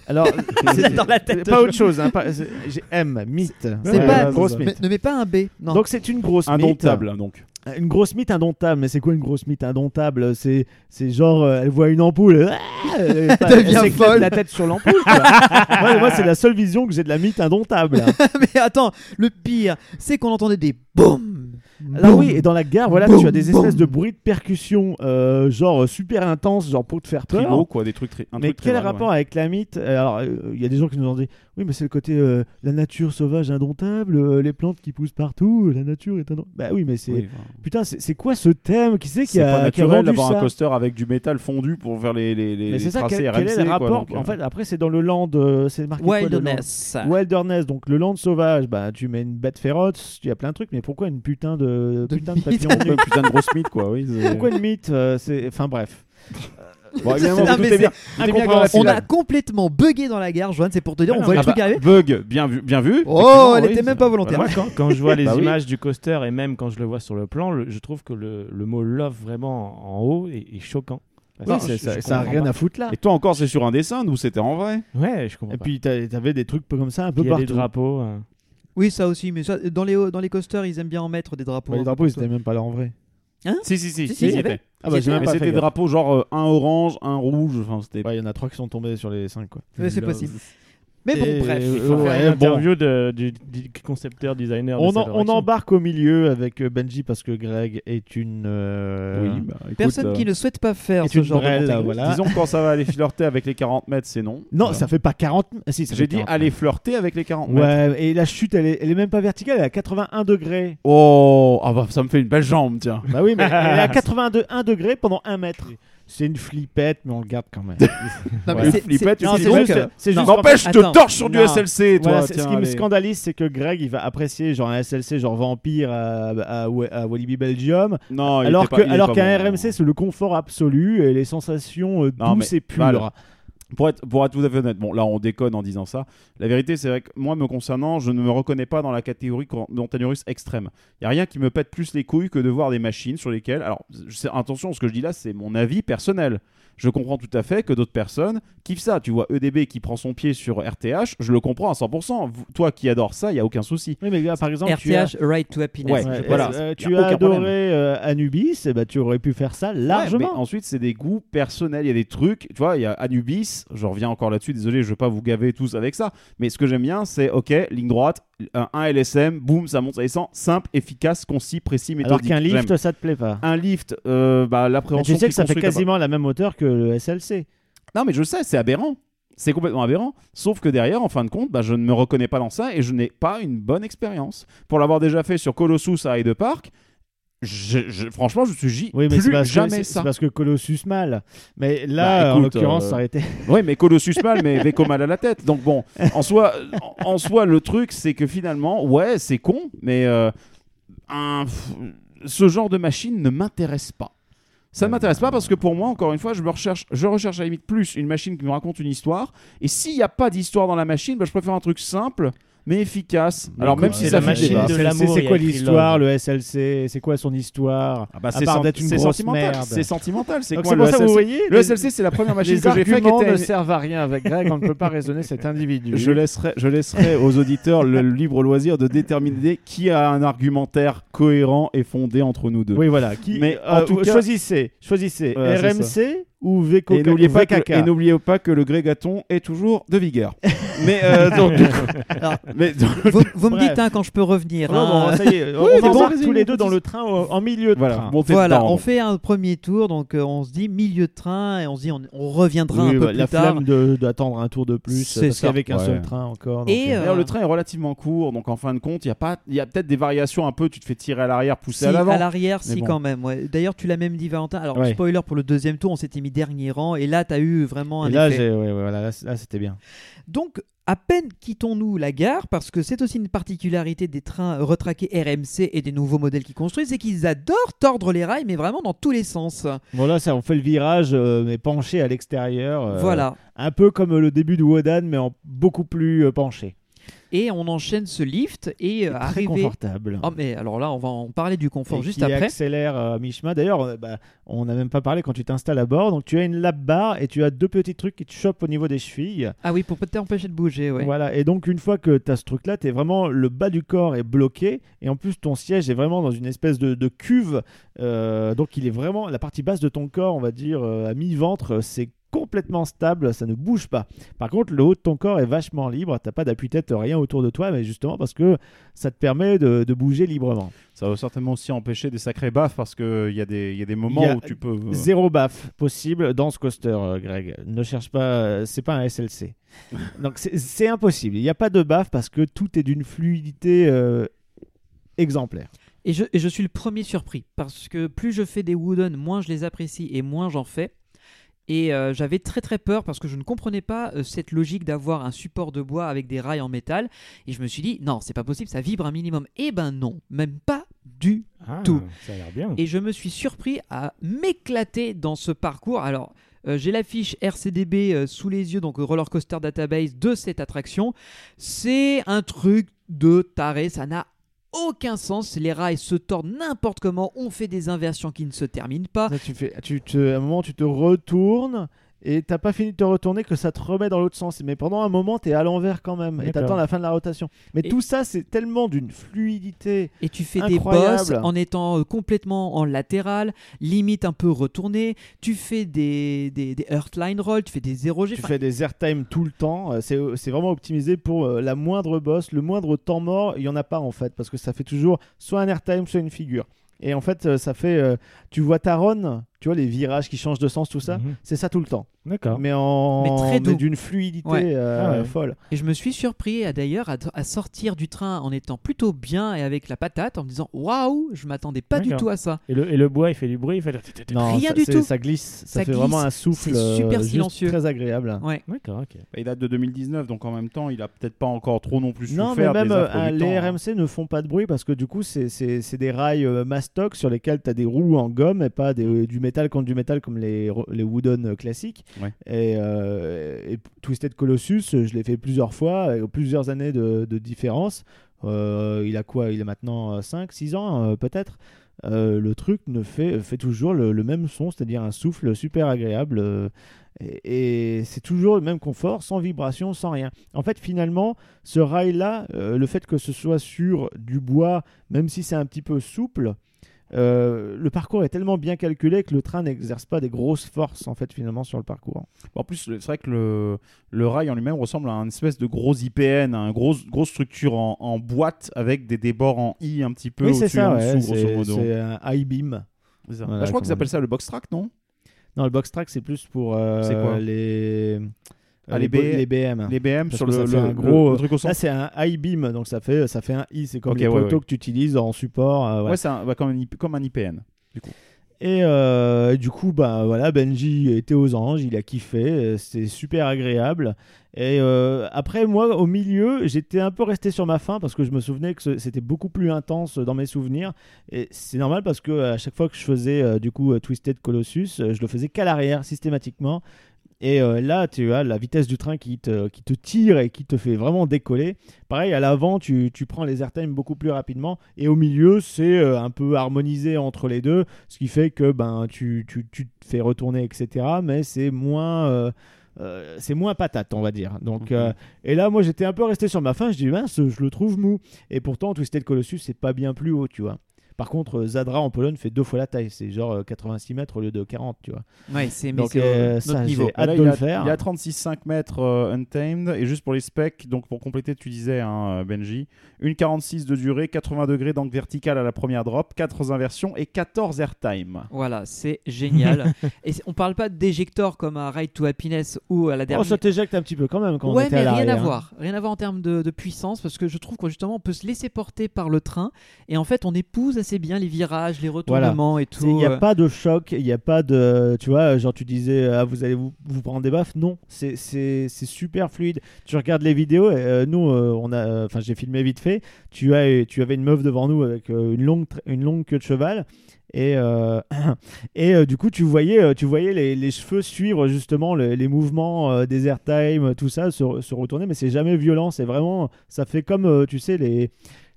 Alors, c'est Dans la tête pas autre chose. hein, pas- J'ai M, mythe. C'est Ouais, pas- grosse mythe. ne mets pas un B. Non. Donc c'est une grosse mythe. Indomptable, donc. Une grosse mythe indomptable, mais c'est quoi une grosse mythe indomptable? C'est c'est genre, euh, elle voit une ampoule, ah, elle, elle devient folle. la tête sur l'ampoule. quoi. moi, moi, c'est la seule vision que j'ai de la mythe indomptable. mais attends, le pire, c'est qu'on entendait des boum. Alors boum. oui, et dans la gare, voilà, Boum, tu as des boum. espèces de bruits de percussion, euh, genre super intenses, genre pour te faire peur. Tribaux, quoi, des trucs très. un mais truc quel rapport ouais. avec la mythe? Alors, euh, il y a des gens qui nous ont dit, oui, mais c'est le côté euh, la nature sauvage indomptable, euh, les plantes qui poussent partout, la nature est indomptable. Bah oui, mais c'est Oui, putain, c'est c'est quoi ce thème? Qui c'est qui C'est a, pas qui a naturel d'avoir un coaster avec du métal fondu pour faire les, les, les, Mais les c'est ça, tracés quel, RMC. quel est le quoi, donc, En euh, fait, après, c'est dans le land, euh, c'est marqué quoi, le land? Wilderness. Wilderness, donc le land sauvage, bah tu mets une bête féroce, tu as plein de trucs, mais pourquoi une putain de, De putain de papillon? Putain de grosse mythe, quoi. Oui, c'est- Pourquoi une mythe euh, c'est... Enfin bref. Bon, évidemment, Non, vous mais doutez bien. c'est Vous doutez bien que dans la On a complètement bugué dans la gare, Joanne, c'est pour te dire, on Ah voit le Ah truc bah, arriver. Bug, bien vu. Bien vu Oh, Effectivement, elle oui, était même pas volontaire. Moi, quand, quand je vois les Bah oui. images du coaster et même quand je le vois sur le plan, le- je trouve que le, le mot love vraiment en haut est, est choquant. Oui, Parce que c'est- je- ça, je ça a comprends rien pas. à foutre là. Et toi encore, c'est sur un dessin, nous c'était en vrai? Ouais, je comprends Et pas. puis t'a- t'avais des trucs comme ça un peu Puis il y a des partout. drapeaux. euh. Oui, ça aussi, mais ça, dans, les, dans les coasters, ils aiment bien en mettre des drapeaux. Bah, les hein, drapeaux, ils étaient même pas là en vrai. Si, si, si. Si, si, si, il y y avait. Ah bah j'ai même Mais pas c'était fait des gaffe. drapeaux genre euh, un orange, un rouge. Enfin, c'était. Ouais, il y en a trois qui sont tombés sur les cinq quoi. Ouais, c'est possible. Mais bon, Et- bref. Il faut Ouais, faire une bon. interview de- du, du concepteur designer. de On, embarque au milieu avec euh, Benji parce que Greg est une. euh, Oui, bah, écoute, Personne euh, qui ne souhaite pas faire est ce une genre brêle, de voilà. Disons quand ça va aller flirter avec les 40 mètres, c'est non. Non, Voilà. ça fait pas 40. ah, si, ça J'ai fait dit 40. aller flirter avec les 40 mètres. Ouais, et la chute, elle est, elle est même pas verticale, elle est à 81 degrés. Oh, ah bah, ça me fait une belle jambe, tiens. Bah oui, mais elle est à 82 1 degré pendant 1 mètre. C'est une flippette, mais on le garde quand même. Non, mais Ouais. Flippette, c'est- juste, N'empêche, je te torche sur du Non. SLC, toi. Voilà, c'est- tiens, ce qui me scandalise, c'est que Greg, il va apprécier genre un SLC, genre Vampire à, à, à Walibi Belgium, Non, il alors était que- pas- il est alors pas qu'un bon. RMC, c'est le confort absolu et les sensations euh, Non, douces mais et pures. Pour être, pour être tout à fait honnête, bon là on déconne en disant ça. La vérité c'est vrai que moi me concernant, je ne me reconnais pas dans la catégorie montagne extrême. Il y a rien qui me pète plus les couilles que de voir des machines sur lesquelles. Alors attention, ce que je dis là c'est mon avis personnel. Je comprends tout à fait que d'autres personnes kiffent ça. Tu vois EDB qui prend son pied sur RTH, je le comprends à 100%. Vous- toi qui adores ça, il y a aucun souci. Oui, mais par exemple, tu as, RTH, Right to Happiness. Ouais, voilà. euh, tu as adoré euh, Anubis, et bah, tu aurais pu faire ça Ouais, mais largement. ensuite, c'est des goûts personnels. Il y a des trucs, tu vois, il y a Anubis, je reviens encore là-dessus, désolé, je veux pas vous gaver tous avec ça. Mais ce que j'aime bien, c'est ok, ligne droite, un, LSM, boum, ça monte, ça descend, simple, efficace, concis, précis, Alors méthodique. qu'un lift, ça te plaît pas. Un lift, euh, bah, Mais l'appréhension. tu sais que ça fait quasiment la même hauteur que le SLC. Non, mais je sais, c'est aberrant. C'est complètement aberrant. Sauf que derrière, en fin de compte, bah, je ne me reconnais pas dans ça et je n'ai pas une bonne expérience. Pour l'avoir déjà fait sur Colossus à Hyde Park, je- je- franchement, je suis j- Oui, mais plus c'est parce, jamais ça. c'est parce que Colossus mal. Mais là, Bah, en l'occurrence, euh, ça aurait été. Oui, mais Colossus mal, mais Veko mal à la tête. Donc bon, en soi, en, en soi le truc, c'est que finalement, ouais, c'est con, mais euh, un- ce genre de machine ne m'intéresse pas. Ça ne m'intéresse pas parce que pour moi, encore une fois, je me recherche, je recherche à la limite plus une machine qui me raconte une histoire. Et s'il n'y a pas d'histoire dans la machine, bah, je préfère un truc simple mais efficace. Alors même si c'est ça la fait machine débat. C'est quoi l'histoire, le SLC C'est quoi son histoire? Ah bah, c'est sentimental. merde. C'est sentimental. C'est quoi le pour ça, vous SLC voyez, Le les- SLC, c'est la première machine Les que j'ai fait qui arguments ne servent à rien avec Greg, on ne peut pas raisonner cet individu. Je laisserai, je laisserai aux auditeurs le libre loisir de déterminer qui a un argumentaire cohérent et fondé entre nous deux. Oui, voilà. Qui, Mais euh, en tout cas- choisissez, choisissez RMC ou VK Et n'oubliez pas, que- VKK. et n'oubliez pas que le grégaton est toujours de vigueur. mais euh, donc, du coup- Alors, mais Vous, vous me dites hein, quand je peux revenir. Oh, hein. bon, ça y est, Oui, bon, tous les deux dans le train au- en milieu de voilà, train. Voilà, on fait un premier tour, donc euh, on se dit milieu de train et on se dit on, on reviendra Oui, un peu bah, plus la tard. flemme de- d'attendre un tour de plus C'est parce ça. qu'avec un Ouais. seul train encore. donc, Et, euh, euh, D'ailleurs, le train est relativement court, donc en fin de compte, il y a pas, il y a peut-être des variations un peu. Tu te fais tirer à l'arrière, pousser Si, à l'avant. l'arrière, Mais si quand même. D'ailleurs, tu l'as même dit Valentin. Alors spoiler pour le deuxième tour, on s'était mis dernier rang et là, tu as eu vraiment un et là, effet. j'ai- ouais, ouais, voilà, là, c- là, c'était bien. Donc, à peine quittons-nous la gare, parce que c'est aussi une particularité des trains retraqués RMC et des nouveaux modèles qu'ils construisent, c'est qu'ils adorent tordre les rails, mais vraiment dans tous les sens. Bon là, ça, on fait le virage, euh, mais penché à l'extérieur. euh, Voilà. Un peu comme le début de Wodan, mais en beaucoup plus euh, penché. Et on enchaîne ce lift et euh, Très arrivé. confortable. Oh, mais alors là, on va en parler du confort Et juste qui après. accélère euh, à mi-chemin. D'ailleurs, euh, bah, on n'a même pas parlé quand tu t'installes à bord. Donc tu as une lap bar et tu as deux petits trucs qui te chopent au niveau des chevilles. Ah oui, pour peut t'empêcher de bouger, ouais. Voilà, et donc une fois que tu as ce truc-là, tu es vraiment le bas du corps est bloqué, et en plus ton siège est vraiment dans une espèce de, de cuve, Euh, donc il est vraiment, la partie basse de ton corps, on va dire, euh, à mi-ventre, c'est complètement stable, ça ne bouge pas. Par contre, le haut de ton corps est vachement libre, t'as pas d'appui-tête, rien autour de toi, mais justement parce que ça te permet de, de bouger librement. Ça va certainement aussi empêcher des sacrés baffes parce qu'il y, a des- il y a des moments Il y a où tu peux. euh, Zéro baffe possible dans ce coaster, euh, Greg. Ne cherche pas, euh, c'est pas un SLC. Donc c'est- c'est impossible. Il n'y a pas de baffe parce que tout est d'une fluidité euh, exemplaire. Et je, et je suis le premier surpris parce que plus je fais des wooden, moins je les apprécie et moins j'en fais. Et euh, j'avais très très peur parce que je ne comprenais pas euh, cette logique d'avoir un support de bois avec des rails en métal. Et je me suis dit, non, c'est pas possible, ça vibre un minimum. Et ben non, même pas du Ah, tout. Ça a l'air bien. Et je me suis surpris à m'éclater dans ce parcours. Alors, euh, j'ai l'affiche RCDB sous les yeux, donc Roller Coaster Database de cette attraction. C'est un truc de taré, ça n'a aucun sens. Les rails se tordent n'importe comment, on fait des inversions qui ne se terminent pas. À un moment, tu te retournes et t'as pas fini de te retourner que ça te remet dans l'autre sens. Mais pendant un moment, t'es à l'envers quand même et t'attends la fin de la rotation. Mais Et- tout ça, c'est tellement d'une fluidité. Et tu fais Incroyable. des boss en étant euh, complètement en latéral, limite un peu retourné. Tu fais des, des, des Earthline Roll, tu fais des 0G. Tu fais des airtime tout le temps. euh, C'est c'est vraiment optimisé pour euh, la moindre boss, le moindre temps mort. Il y en a pas en fait parce que ça fait toujours soit un airtime, soit une figure. Et en fait, euh, ça fait. euh, tu vois Taron, tu vois les virages qui changent de sens, tout ça. Mhm. C'est ça tout le temps. D'accord. Mais en Mais très doux. d'une fluidité Ouais. euh, Ah ouais. folle. Et je me suis surpris à- d'ailleurs à, à sortir du train en étant plutôt bien et avec la patate en me disant waouh, je m'attendais pas du tout à ça. Et le, et le bois, il fait du bruit, il fait. Non, Rien ça, du tout. Ça glisse. Ça, Ça fait vraiment glisse. un souffle. C'est super euh, silencieux. Très agréable. Ouais. D'accord, ok. Il date de 2019, donc en même temps, il a peut-être pas encore trop non plus Non, mais souffert même des euh, les temps, hein. RMC ne font pas de bruit parce que du coup, c'est- c'est c'est des rails euh, mastoc sur lesquels tu as des roues en gomme et pas des- du métal contre du métal comme les, les Wooden euh, classiques. Ouais. Et, euh, et Twisted Colossus, euh, je l'ai fait plusieurs fois, avec plusieurs années de, de différence. Euh, il a quoi? Il a maintenant 5-6 ans euh, peut-être. Le truc ne fait, fait toujours le, le même son, c'est-à-dire un souffle super agréable. et et c'est toujours le même confort, sans vibration, sans rien. En fait, finalement, ce rail-là, le fait que ce soit sur du bois, même si c'est un petit peu souple, euh, le parcours est tellement bien calculé que le train n'exerce pas des grosses forces en fait finalement sur le parcours. En plus, c'est vrai que le, le rail en lui-même ressemble à une espèce de gros IPN, une grosse, grosse structure en, en boîte avec des débords en I un petit peu Oui, au-dessus ça, en ouais, dessous, grosso c'est modo. c'est un high beam. C'est ça. Voilà, Bah, je crois qu'ils appellent ça le box track, non? Non, le box track c'est plus pour euh, quoi? les Ah, les, les B- les BM. Les BM Parce sur le, un gros- le truc au centre. Là, c'est un high beam, donc ça fait, ça fait un I. C'est comme Ok, les ouais, poteaux ouais. que tu utilises en support. euh, voilà. Ouais, c'est un- bah, comme, un, comme un IPN. Du coup. Et euh, du coup, bah, voilà, Benji était aux anges, il a kiffé, euh, c'était super agréable. Et euh, après, moi, au milieu, j'étais un peu resté sur ma faim parce que je me souvenais que c'était beaucoup plus intense dans mes souvenirs. Et c'est normal parce que à chaque fois que je faisais euh, du coup euh, Twisted Colossus, euh, je le faisais qu'à l'arrière systématiquement. Et euh, là, tu as la vitesse du train qui te, qui te tire et qui te fait vraiment décoller. Pareil, à l'avant, tu, tu prends les airtime beaucoup plus rapidement. Et au milieu, c'est euh, un peu harmonisé entre les deux. Ce qui fait que ben, tu, tu, tu te fais retourner, etc. Mais c'est moins. euh, euh, c'est moins patate, on va dire. Donc, Mhm. euh, et là, moi, j'étais un peu resté sur ma faim. Je dis, mince, je le trouve mou. Et pourtant, Twisted Colossus, c'est pas bien plus haut, tu vois. Par contre, euh, Zadra en Pologne fait deux fois la taille. C'est genre euh, 86 mètres au lieu de 40, tu vois. Ouais, c'est mais Donc, euh, notre ça, niveau. j'ai hâte Là, de il, le a, faire. il a 36,5 mètres euh, Untamed. Et juste pour les specs, donc pour compléter, tu disais, hein, euh, Benji, une 46 de durée, 80 degrés d'angle vertical à la première drop, 4 inversions et 14 airtime. Voilà, c'est génial. et on parle pas d'éjector comme à Ride to Happiness ou à la Oh, dernière. ça t'éjecte un petit peu quand même quand on ouais, était mais à rien à hein. voir. Rien à voir en termes de, de puissance parce que je trouve que justement on peut se laisser porter par le train et en fait on épouse assez bien les virages, les retournements et tout. Il n'y a euh. pas de choc, il n'y a pas de. Tu vois, genre tu disais, ah, vous allez vous, vous prendre des baffes. Non, c'est- super fluide. Tu regardes les vidéos, et, euh, nous, euh, on a. Enfin, j'ai filmé vite fait. Tu, as, tu avais une meuf devant nous avec euh, une, longue, une longue queue de cheval. Et, euh, et euh, du coup, tu voyais, euh, tu voyais les, les cheveux suivre justement les, les mouvements euh, des airtime, tout ça, se, se retourner, mais c'est jamais violent. C'est vraiment. Ça fait comme, euh, tu sais, les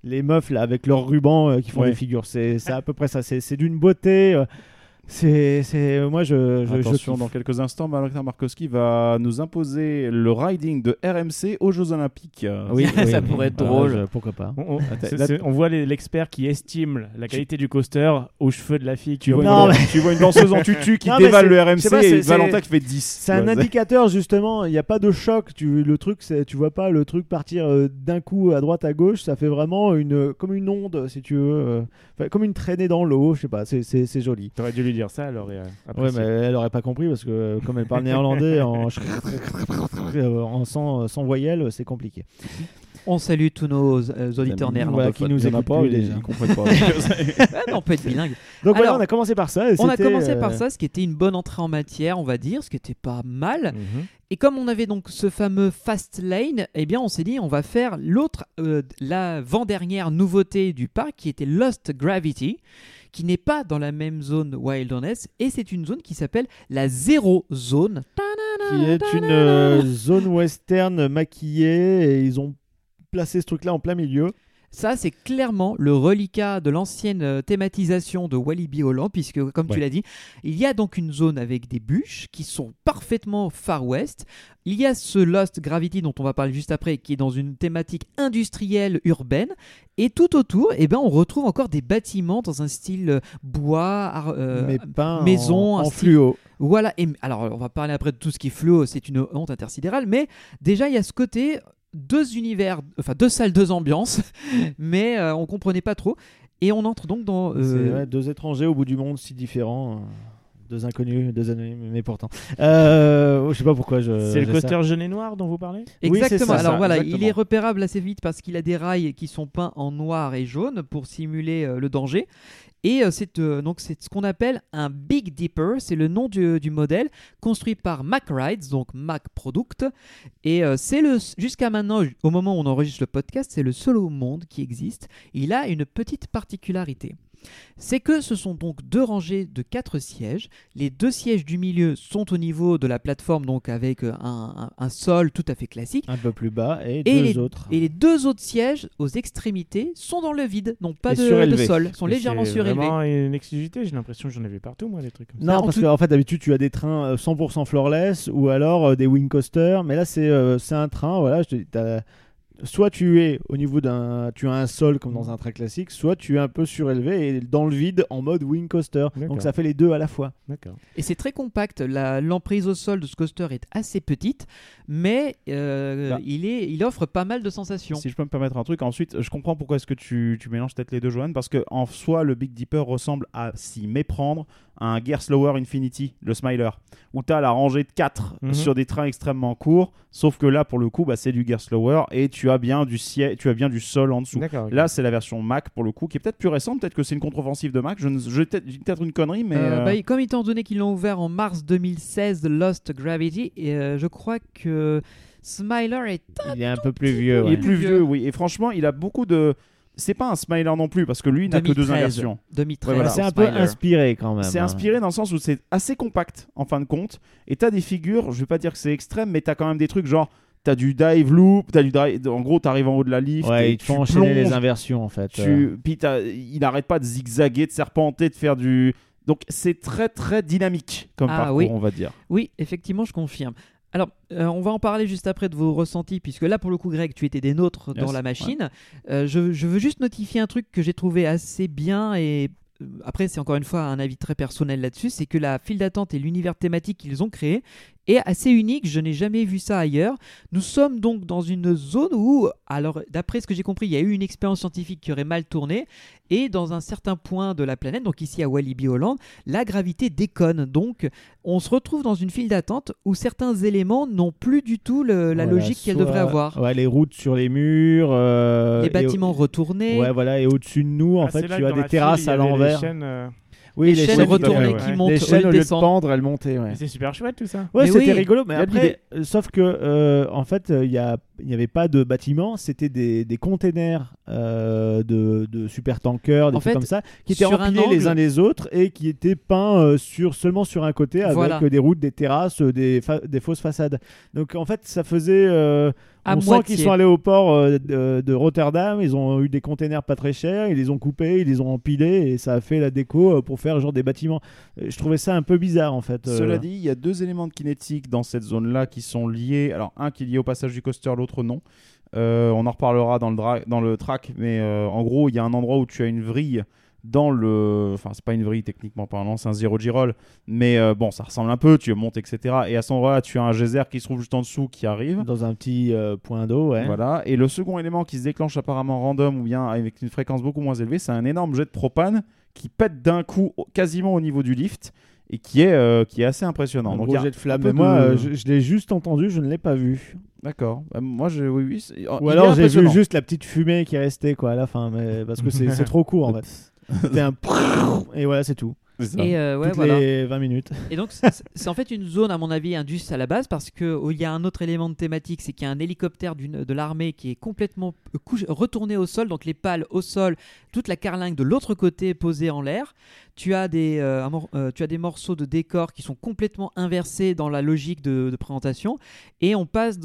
les meufs là avec leurs rubans euh, qui font Ouais. des figures. C'est c'est à peu près ça. C'est c'est d'une beauté. C'est c'est moi je je, Attention, dans quelques instants, Valentin Markowski va nous imposer le riding de RMC aux Jeux Olympiques. Oui, Ça oui, oui. pourrait être Ah, drôle. je- pourquoi pas. On, là- voit l'expert qui estime la qualité du coaster aux cheveux de la fille. Tu vois, Non, une, mais- tu vois une danseuse en tutu qui Non, dévale le RMC pas, et c'est- Valentin qui fait 10. C'est un indicateur justement. Il n'y a pas de choc. Tu le truc c'est tu vois pas le truc partir euh, d'un coup à droite à gauche. Ça fait vraiment une comme une onde si tu veux, euh, enfin, comme une traînée dans l'eau. Je sais pas. C'est c'est c'est joli. T'aurais dû lui dire ça, alors. euh, Ouais, apprécié. mais elle aurait pas compris parce que euh, comme elle parle néerlandais en, euh, en sans, sans voyelle, c'est compliqué. On salue tous nos euh, auditeurs Voilà, néerlandophones. qui nous Il y en a écoutent pas, plus ils- déjà. ils comprennent pas. Ah, on peut être bilingue. Donc voilà, on a commencé par ça. On a commencé euh, par ça, ce qui était une bonne entrée en matière, on va dire, ce qui était pas mal. Mhm. Et comme on avait donc ce fameux Fast Lane, eh bien on s'est dit on va faire l'autre, euh, l'avant-dernière nouveauté du parc qui était Lost Gravity, qui n'est pas dans la même zone Wilderness et c'est une zone qui s'appelle la Zéro Zone. qui est une euh, zone western maquillée et ils ont placé ce truc là en plein milieu. Ça, c'est clairement le reliquat de l'ancienne euh, thématisation de Walibi Holland, puisque, comme Ouais. tu l'as dit, il y a donc une zone avec des bûches qui sont parfaitement Far West. Il y a ce Lost Gravity dont on va parler juste après, qui est dans une thématique industrielle urbaine. Et tout autour, eh ben, on retrouve encore des bâtiments dans un style euh, bois, euh, Mais pas maison, en, un en style- fluo. Voilà, et alors on va parler après de tout ce qui est fluo, c'est une honte intersidérale, mais déjà il y a ce côté deux univers, enfin deux salles, deux ambiances, mais euh, on comprenait pas trop. Et on entre donc dans. euh, deux étrangers au bout du monde si différents. euh, Deux inconnus, deux anonymes, mais pourtant. Euh, je sais pas pourquoi je. C'est le coaster jaune et noir dont vous parlez? Oui, Exactement. ça, Alors ça, voilà, exactement. il est repérable assez vite parce qu'il a des rails qui sont peints en noir et jaune pour simuler euh, le danger. Et euh, c'est euh, c'est ce qu'on appelle un Big Dipper, c'est le nom du, modèle, construit par Mack Rides, donc Mack Product. Et euh, c'est le jusqu'à maintenant, au moment où on enregistre le podcast, c'est le seul au monde qui existe. Il a une petite particularité. C'est que ce sont donc deux rangées de quatre sièges. Les deux sièges du milieu sont au niveau de la plateforme, donc avec euh, un, un- un sol tout à fait classique. Un peu plus bas et, Et deux les, autres. et les deux autres sièges aux extrémités sont dans le vide, n'ont pas de, de sol, sont légèrement c'est surélevés. vraiment une exclusivité, j'ai l'impression que j'en avais partout, moi, des trucs comme ça. Non, en parce tout- qu'en fait, d'habitude, tu as des trains euh, 100% floorless ou alors euh, des wing coasters. Mais là, c'est euh, c'est un train. Voilà, je te- t'as- soit tu es au niveau d'un. Tu as un sol comme dans un train classique, soit tu es un peu surélevé et dans le vide en mode wing coaster. Donc ça fait les deux à la fois. D'accord. Et c'est très compact. La- L'emprise au sol de ce coaster est assez petite, mais euh, Bah. il, est, il offre pas mal de sensations. Si je peux me permettre un truc, ensuite, je comprends pourquoi est-ce que tu, tu mélanges peut-être les deux, Johan, parce que en soi, le Big Dipper ressemble à s'y méprendre à un Gear Slower Infinity, le Smiler, où tu as la rangée de 4 Mhm. sur des trains extrêmement courts, sauf que là, pour le coup, bah, c'est du Gear Slower et tu as bien du ciel, tu as bien du sol en dessous. Là, c'est la version Mac pour le coup, qui est peut-être plus récente, peut-être que c'est une contre-offensive de Mac. Je, ne- je peut-être une connerie, mais Euh, euh, bah, comme étant donné qu'ils l'ont ouvert en mars 2016, Lost Gravity, et, euh, je crois que Smiler est Il est un peu plus vieux. il ouais. est plus Vieux. oui. Et franchement, il a beaucoup de. C'est pas un Smiler non plus, parce que lui, il n'a que deux 2013. inversions. 2013. Ouais, voilà. C'est un peu inspiré quand même. C'est hein. inspiré dans le sens où c'est assez compact en fin de compte. Et t'as des figures, je vais pas dire que c'est extrême, mais t'as quand même des trucs genre t'as du dive loop, t'as du drive- en gros t'arrives en haut de la lift, Ouais, et ils te font tu enchaîner les inversions en fait. euh. tu, puis t'as- il arrête pas de zigzaguer, de serpenter, de faire du. Donc c'est très très dynamique comme Ah, parcours, oui. on va dire. Oui, effectivement, je confirme. Alors, euh, on va en parler juste après de vos ressentis, puisque là, pour le coup, Greg, tu étais des nôtres dans Yes, la machine. Euh, je, je veux juste notifier un truc que j'ai trouvé assez bien et. euh, Après, c'est encore une fois un avis très personnel là-dessus, c'est que la file d'attente et l'univers thématique qu'ils ont créé est assez unique, je n'ai jamais vu ça ailleurs. Nous sommes donc dans une zone où, alors d'après ce que j'ai compris, il y a eu une expérience scientifique qui aurait mal tourné, et dans un certain point de la planète, donc ici à Walibi Holland, la gravité déconne. Donc on se retrouve dans une file d'attente où certains éléments n'ont plus du tout le- la Voilà, logique qu'elles devraient avoir. Ouais, les routes sur les murs. euh, Les bâtiments retournés, Ouais, voilà, et au-dessus de nous, en Ah, fait, tu as des terrasses à l'envers. Oui, les chaînes chaînes retournées ouais. qui montent Les chaînes, au de lieu de descendre. pendre, elles montaient, ouais. C'est super chouette tout ça. Ouais, c'était oui. rigolo, mais après, euh, sauf que euh, en fait, euh, il y a il n'y avait pas de bâtiment, c'était des, des containers euh, de, de super tankers, des En trucs fait, comme ça, qui étaient un empilés les uns les autres et qui étaient peints euh, sur, seulement sur un côté avec Voilà. euh, des routes, des terrasses, des, fa- des fausses façades. Donc en fait, ça faisait. euh, À on sent qu'ils sont allés au port euh, de, de Rotterdam, ils ont eu des containers pas très chers, ils les ont coupés, ils les ont empilés et ça a fait la déco euh, pour faire genre des bâtiments. Je trouvais ça un peu bizarre en fait. euh. Cela dit, il y a deux éléments de kinétique dans cette zone-là qui sont liés. Alors, un qui est lié au passage du coaster, l'autre non. Euh, on en reparlera dans le, dans le track, mais euh, en gros, il y a un endroit où tu as une vrille dans le. Enfin, c'est pas une vrille techniquement parlant, c'est un zéro G-roll, mais euh, bon, ça ressemble un peu, tu montes, etc. Et à ce endroit-là, tu as un geyser qui se trouve juste en dessous qui arrive. dans un petit euh, point d'eau, ouais. Voilà. Et le second élément qui se déclenche apparemment random ou bien avec une fréquence beaucoup moins élevée, c'est un énorme jet de propane qui pète d'un coup quasiment au niveau du lift et qui est, euh, qui est assez impressionnant. Un Donc, gros jet de flamme. Mais moi, de- euh, je, je l'ai juste entendu, je ne l'ai pas vu. D'accord. Bah, moi, je... oui, oui. c'est- Ou il est alors j'ai vu impressionnant. juste la petite fumée qui est restée quoi à la fin, mais parce que c'est c'est trop court en fait. C'était un et voilà, c'est tout. Ça. Et euh, ouais, Toutes voilà. les 20 minutes. Et donc, c'est en fait une zone, à mon avis, indus à la base, parce que oh, y a un autre élément de thématique, c'est qu'il y a un hélicoptère de l'armée qui est complètement euh, retourné au sol, donc les pales au sol, toute la carlingue de l'autre côté posée en l'air. Tu as, des, euh, euh, tu as des morceaux de décor qui sont complètement inversés dans la logique de, de présentation, et on passe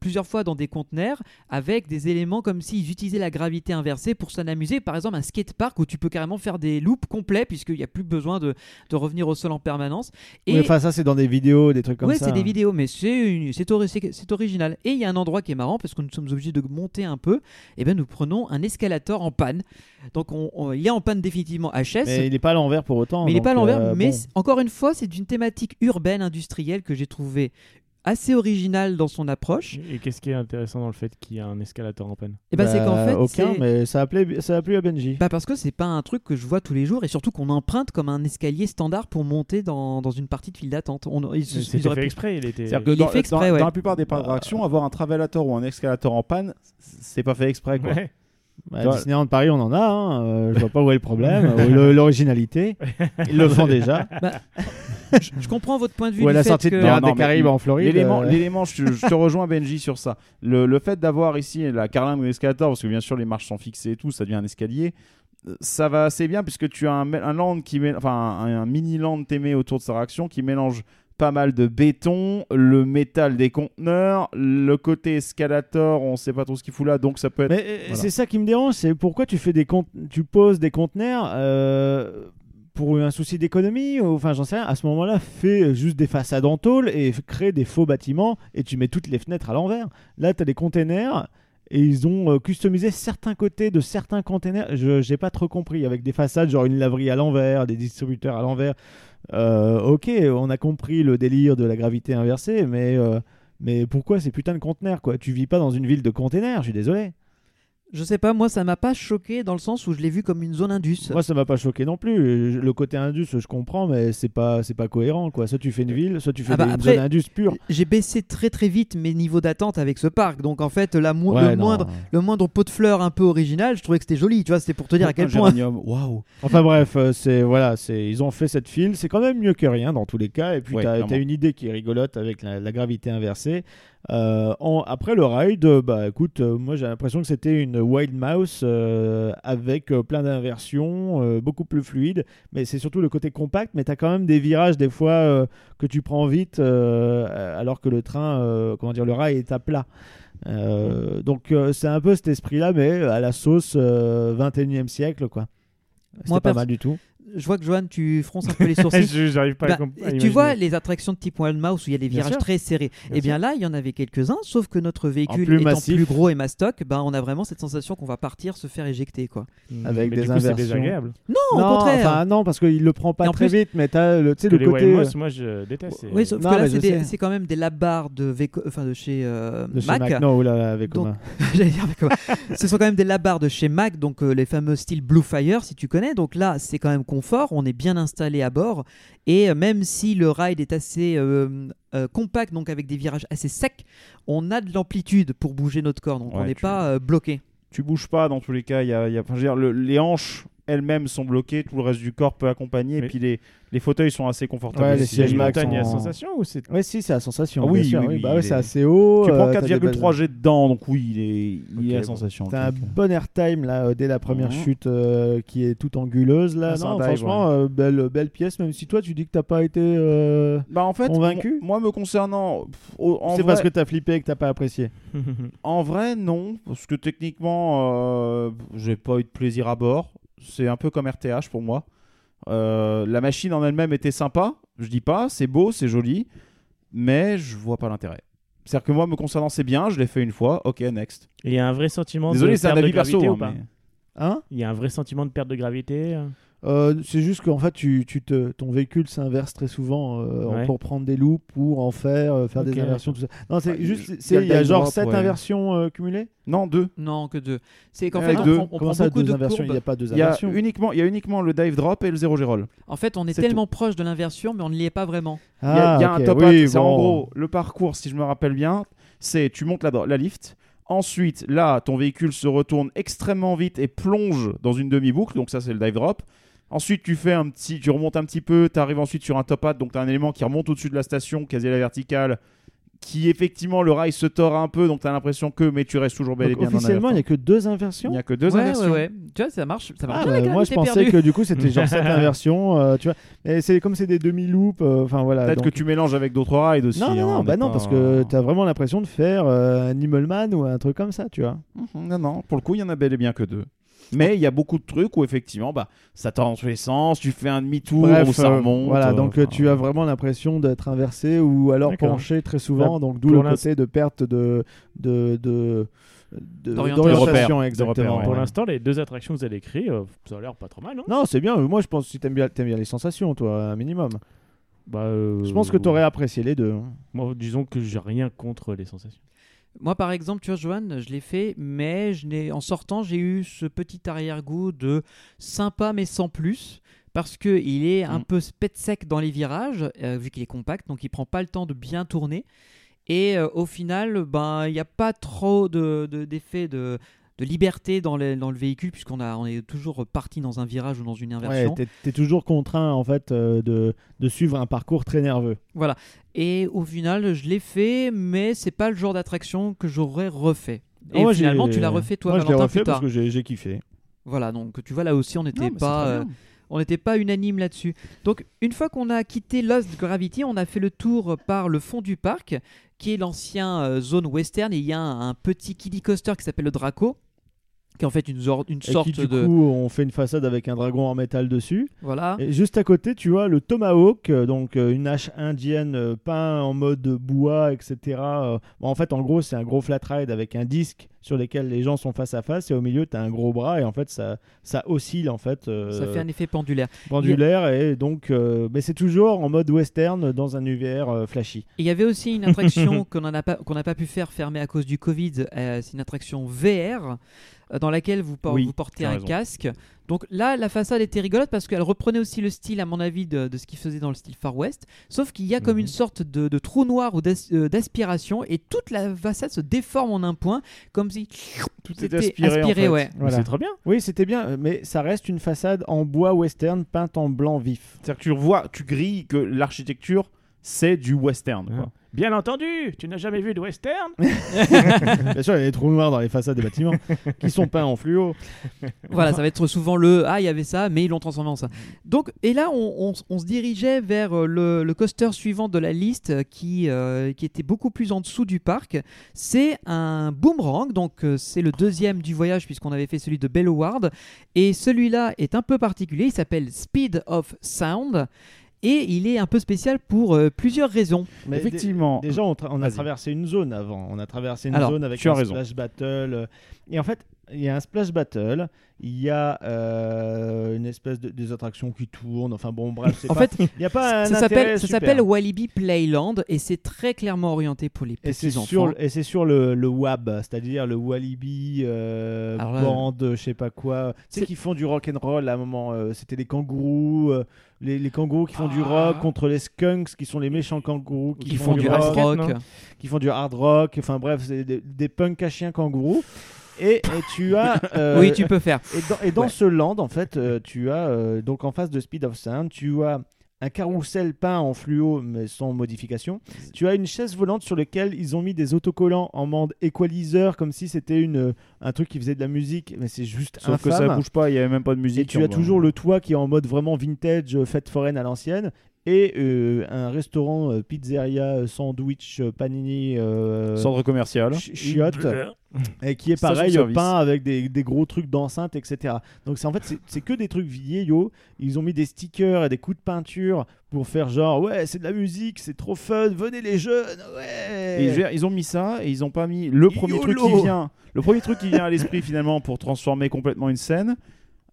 plusieurs fois dans des conteneurs avec des éléments comme s'ils utilisaient la gravité inversée pour s'en amuser. Par exemple, un skatepark où tu peux carrément faire des loops complets, puisqu'il n'y a plus besoin de, de revenir au sol en permanence. Et Oui, enfin, ça, c'est dans des vidéos, des trucs comme ouais, ça. c'est des hein. vidéos, mais c'est ori- original. Et il y a un endroit qui est marrant parce que nous sommes obligés de monter un peu. Et ben nous prenons un escalator en panne. Donc on, on- il est en panne définitivement HS. Mais il n'est pas à l'envers pour autant. mais il n'est pas à l'envers. euh, mais bon. encore une fois, c'est d'une thématique urbaine, industrielle que j'ai trouvé assez originale dans son approche. Et qu'est-ce qui est intéressant dans le fait qu'il y a un escalator en panne Et ben c'est qu'en Bah, fait, Aucun, c'est- mais ça a, plu, ça a plu à Benji. bah parce que c'est pas un truc que je vois tous les jours et surtout qu'on emprunte comme un escalier standard pour monter dans, dans une partie de file d'attente. On- ils- ils C'était auraient fait pu- exprès, il était. C'est-à-dire que Il dans, fait exprès, dans- ouais. dans la plupart des parcs d'attraction, avoir un travelator ou un escalator en panne, c'est pas fait exprès. Quoi. Ouais. Bah, Tu vois- Disneyland Paris, on en a. Hein. euh, je vois pas où est le problème. euh, L'originalité. Ils le font déjà. je, je comprends votre point de vue. Ou à du la fait sortie de Pirates des Caraïbes en Floride. L'élément, euh, je, je te rejoins Benji sur ça. Le, le fait d'avoir ici la carlingue ou l'escalator, parce que bien sûr les marches sont fixées et tout, ça devient un escalier. euh, Ça va assez bien puisque tu as un, land qui mé- enfin un, un mini land t'aimé autour de sa réaction qui mélange pas mal de béton, le métal des conteneurs, le côté escalator, on sait pas trop ce qu'il fout là, donc ça peut être. Mais euh, Voilà. c'est ça qui me dérange, c'est pourquoi tu fais des tu poses des conteneurs euh, pour un souci d'économie enfin j'en sais rien. À ce moment-là, fais juste des façades en tôle et crée des faux bâtiments et tu mets toutes les fenêtres à l'envers. Là, tu as des containers et ils ont euh, customisé certains côtés de certains containers. Je j'ai pas trop compris avec des façades genre une laverie à l'envers, des distributeurs à l'envers. Euh, ok, on a compris le délire de la gravité inversée, mais euh, mais pourquoi ces putains de conteneurs quoi? Tu vis pas dans une ville de containers, je suis désolé. Je sais pas, moi ça m'a pas choqué dans le sens où je l'ai vu comme une zone indus. Moi, ça m'a pas choqué non plus. Le côté indus, je comprends, mais c'est pas, c'est pas cohérent, quoi. Soit tu fais une ville, soit tu fais Ah bah des, une zone indus pure. J'ai baissé très très vite mes niveaux d'attente avec ce parc. Donc en fait, la mo- Ouais, le, non. moindre, le moindre pot de fleurs un peu original, je trouvais que c'était joli. Tu vois, c'était pour te dire à quel Un point. géranium, Waouh! Enfin bref, euh, c'est voilà, c'est ils ont fait cette file. C'est quand même mieux que rien dans tous les cas. Et puis Ouais, as une idée qui est rigolote avec la, la gravité inversée. Euh, en- après le ride, euh, bah écoute, euh, moi j'ai l'impression que c'était une Wild Mouse euh, avec plein d'inversions, beaucoup plus fluide. Mais c'est surtout le côté compact. Mais t'as quand même des virages des fois que tu prends vite, alors que le train, comment dire, le rail est à plat. Donc c'est un peu cet esprit-là, mais à la sauce euh, 21e siècle, quoi. C'était pas mal du tout. Je vois que Johan, tu fronces un peu les sourcils. Je- J'arrive pas Bah, à comp- à tu vois les attractions de type Wild Mouse où il y a des Bien virages sûr. très serrés. Bien Eh bien là, il y en avait quelques-uns, sauf que notre véhicule plus étant massif. plus gros et mastoc, ben on a vraiment cette sensation qu'on va partir se faire éjecter quoi. Mm. avec Mais des du coup, c'est inversions. désagréable. Non, non, au contraire. enfin non, parce qu'il le prend pas en très plus- vite, mais t'as le, tu sais, Que le les côté Wild Mouse, moi je déteste. c'est- Oui, sauf Non, que là, c'est quand même des labars de, Veco- enfin, de chez euh, de chez Mac. Non, là, avec Donc, Oma. J'allais dire, mais comment Ce sont quand même des labars de chez Mac, donc euh, les fameux styles Blue Fire, si tu connais. Donc là, c'est quand même confort, on est bien installé à bord. Et euh, même si le ride est assez euh, euh, compact, donc avec des virages assez secs, on a de l'amplitude pour bouger notre corps, donc on n'est tu- pas bloqué. tu bouges pas dans tous les cas. Il y a, y a- enfin, je veux dire, le- les hanches elles-mêmes sont bloquées, tout le reste du corps peut accompagner. Mais- Et puis les, les fauteuils sont assez confortables. Ouais, les aussi. sièges Une Mac montagne à sont- sensation ou c'est Ouais, si, c'est la sensation. Ah oui, bien sûr, oui, oui. oui, Bah ouais, il c'est est- assez haut. Tu prends euh, t'as des 4,3 belles- G dedans, donc oui, il est, il est à bon. sensation. T'as un euh. bon airtime là euh, dès la première Mhm. chute euh, qui est toute anguleuse là. Ah, c'est non, dive, franchement, euh, belle, belle pièce. Même si toi tu dis que t'as pas été. euh, Bah en fait, Convaincu moi, moi, me concernant, pff, au- en C'est vrai, parce que t'as flippé et que t'as pas apprécié. en vrai, non, parce que techniquement, euh, j'ai pas eu de plaisir à bord. C'est un peu comme RTH pour moi. Euh, la machine en elle-même était sympa, je dis pas, c'est beau, c'est joli, mais je vois pas l'intérêt. C'est-à-dire que moi, me concernant, c'est bien, je l'ai fait une fois, ok, next. Et il y a un vrai sentiment Désolé, de c'est un perte de avis perso. hein, ou pas mais- Hein? Il y a un vrai sentiment de perte de gravité. Euh c'est juste qu'en fait, tu, tu te, ton véhicule s'inverse très souvent euh, Ouais. pour prendre des loops, pour en faire, euh, faire des inversions, tout ça. Non, c'est Ouais, juste, il y a c'est- le il y a dive genre drop, 7 ouais. inversions euh, cumulées? Non, deux. Non, que deux. C'est qu'en fait, on deux. prend, on Comment prend ça, beaucoup deux de inversions? Il n'y a pas deux Il y, a inversions? uniquement, il y a uniquement le dive drop et le zéro G-roll. En fait, on est, C'est tellement proche de l'inversion, mais on ne l'y est pas vraiment. Il y a, il y a Ah, un top oui, hat. C'est en gros le parcours, si je me rappelle bien, c'est tu montes la, la lift. Ensuite, là, ton véhicule se retourne extrêmement vite et plonge dans une demi-boucle. Donc ça, c'est le dive drop. Ensuite, tu fais un petit, tu remontes un petit peu, tu arrives ensuite sur un top hat, donc tu as un élément qui remonte au-dessus de la station, quasi à la verticale, qui effectivement le rail se tord un peu, donc tu as l'impression que, mais tu restes toujours bel et bien officiellement, il n'y a que deux inversions Il n'y a que deux ouais, inversions. ouais, ouais. Tu vois, ça marche, ça marche Ah, bien bah, moi je pensais que du coup c'était genre cette inversion, euh, tu vois. Mais c'est comme c'est des demi-loops, euh, enfin voilà. Peut-être donc- que tu mélanges avec d'autres rides aussi. Non, non, hein, non, bah est non, pas- parce que t'as vraiment l'impression de faire euh, un Immelman ou un truc comme ça, tu vois. Mhm, Non, non, pour le coup, il y en a bel et bien que deux. Mais il y a beaucoup de trucs où effectivement, bah, ça tord dans tous les sens, tu fais un demi-tour ça euh, remonte. Voilà, euh, donc euh, enfin, tu as vraiment l'impression d'être inversé ou alors penché très souvent, Bah, donc d'où le côté de perte de de de D'orientation. repères, exactement. Pour l'instant, les deux attractions que vous avez décrites, euh, ça a l'air pas trop mal, non? Non, c'est bien. Moi, je pense que si t'aimes bien, les sensations, toi, un minimum. Bah, euh, Je pense que t'aurais apprécié les deux. hein. Moi, disons que j'ai rien contre les sensations. Moi, par exemple, tu vois, Johan, je l'ai fait, mais je n'ai, en sortant, j'ai eu ce petit arrière-goût de sympa, mais sans plus. Parce que il est un Mm. peu spet sec dans les virages, euh, vu qu'il est compact, donc il prend pas le temps de bien tourner. Et euh, au final, ben, il n'y a pas trop de, de- d'effet de, de liberté dans le, dans le véhicule, puisqu'on a, on est toujours parti dans un virage ou dans une Ouais, inversion. t'es, t'es toujours contraint en fait euh, de, de suivre un parcours très nerveux. Voilà. Et au final, je l'ai fait, mais c'est pas le genre d'attraction que j'aurais refait. Et finalement, tu l'as refait toi, Moi, je Valentin, refait plus tard. parce que j'ai, kiffé. Voilà, donc tu vois là aussi, on n'était pas, euh, on n'était pas unanime là-dessus. Donc une fois qu'on a quitté Lost Gravity, on a fait le tour par le fond du parc, qui est l'ancien euh, zone western. Et il y a un, un petit kiddie coaster qui s'appelle le Draco, qui est en fait une, une Et sorte qui, du de coup, on fait une façade avec un dragon en métal dessus. voilà. Et juste à côté, tu vois le Tomahawk, euh, donc euh, une hache indienne euh, peint en mode bois, etc. Bon, en fait, en gros, c'est un gros flat ride avec un disque sur lequel les gens sont face à face et au milieu, tu as un gros bras et en fait, ça, ça oscille en fait. euh, Ça fait un effet pendulaire. pendulaire et donc euh, mais c'est toujours en mode western dans un euh, flashy. Et il y avait aussi une attraction qu'on n'a pas, qu'on n'a pas pu faire fermer à cause du Covid. c'est une attraction VR dans laquelle vous, por- Oui, vous portez un raison. casque. Donc là, la façade était rigolote parce qu'elle reprenait aussi le style, à mon avis, de, de ce qu'il faisait dans le style Far West. Sauf qu'il y a comme Mhm. une sorte de, de trou noir ou euh, d'aspiration et toute la façade se déforme en un point, comme si Tout est c'était aspiré, en fait. ouais. Mais Voilà. C'est très bien. Oui, c'était bien euh, mais ça reste une façade en bois western peinte en blanc vif. C'est-à-dire que tu vois, tu grilles que l'architecture, c'est du western. Quoi. Bien entendu, tu n'as jamais vu de western Bien sûr, il y a des trous noirs dans les façades des bâtiments qui sont peints en fluo. Voilà, ça va être souvent le ah il y avait ça, mais ils l'ont transformé en ça. Donc et là on, on s- on se dirigeait vers euh, le, le coaster suivant de la liste euh, qui euh, qui était beaucoup plus en dessous du parc. C'est un boomerang, donc euh, c'est le deuxième du voyage puisqu'on avait fait celui de Belloward et celui-là est un peu particulier. Il s'appelle Speed of Sound. Et il est un peu spécial pour euh, plusieurs raisons. Mais Effectivement. dé- déjà, on, tra- on a traversé une zone avant. On a traversé une Alors, zone avec tu as un raison. splash battle. euh, Et en fait, il y a un splash battle. Il y a euh, une espèce de des attractions qui tournent. Enfin bon, bref. c'est En pas- fait, il n'y a pas un ça s'appelle ça s'appelle Walibi Playland et c'est très clairement orienté pour les Et petits enfants. sur, et c'est sur le, le WAB, c'est-à-dire le Walibi euh, là- band, je sais pas quoi. Tu sais C'est- qui font du rock and roll à un moment. euh, C'était les kangourous, euh, les, les kangourous qui font du Ah. rock contre les skunks qui sont les méchants kangourous qui, qui font du hard basket, rock. qui font du hard rock. Enfin bref, c'est des, des punks à chiens kangourous. Et, et tu as euh, Oui, tu peux faire. et dans, et dans Ouais. ce land, en fait, euh, tu as euh, donc en face de Speed of Sound, tu as un carrousel peint en fluo mais sans modification. Tu as une chaise volante sur laquelle ils ont mis des autocollants en mode equalizer comme si c'était une un truc qui faisait de la musique, mais c'est juste Sauf que ça bouge pas, il n'y avait même pas de musique. Et tu as toujours le toit qui est en mode vraiment vintage, fête foraine à l'ancienne. Et euh, un restaurant euh, pizzeria euh, sandwich panini euh, Centre commercial. chi- chiotte et qui est pareil peint avec des, des gros trucs d'enceinte etc donc c'est en fait c'est- que des trucs vieillots ils ont mis des stickers et des coups de peinture pour faire genre ouais c'est de la musique c'est trop fun venez les jeunes ouais Et je veux dire, ils ont mis ça et ils ont pas mis le premier truc qui vient. Le premier truc qui vient à l'esprit finalement pour transformer complètement une scène.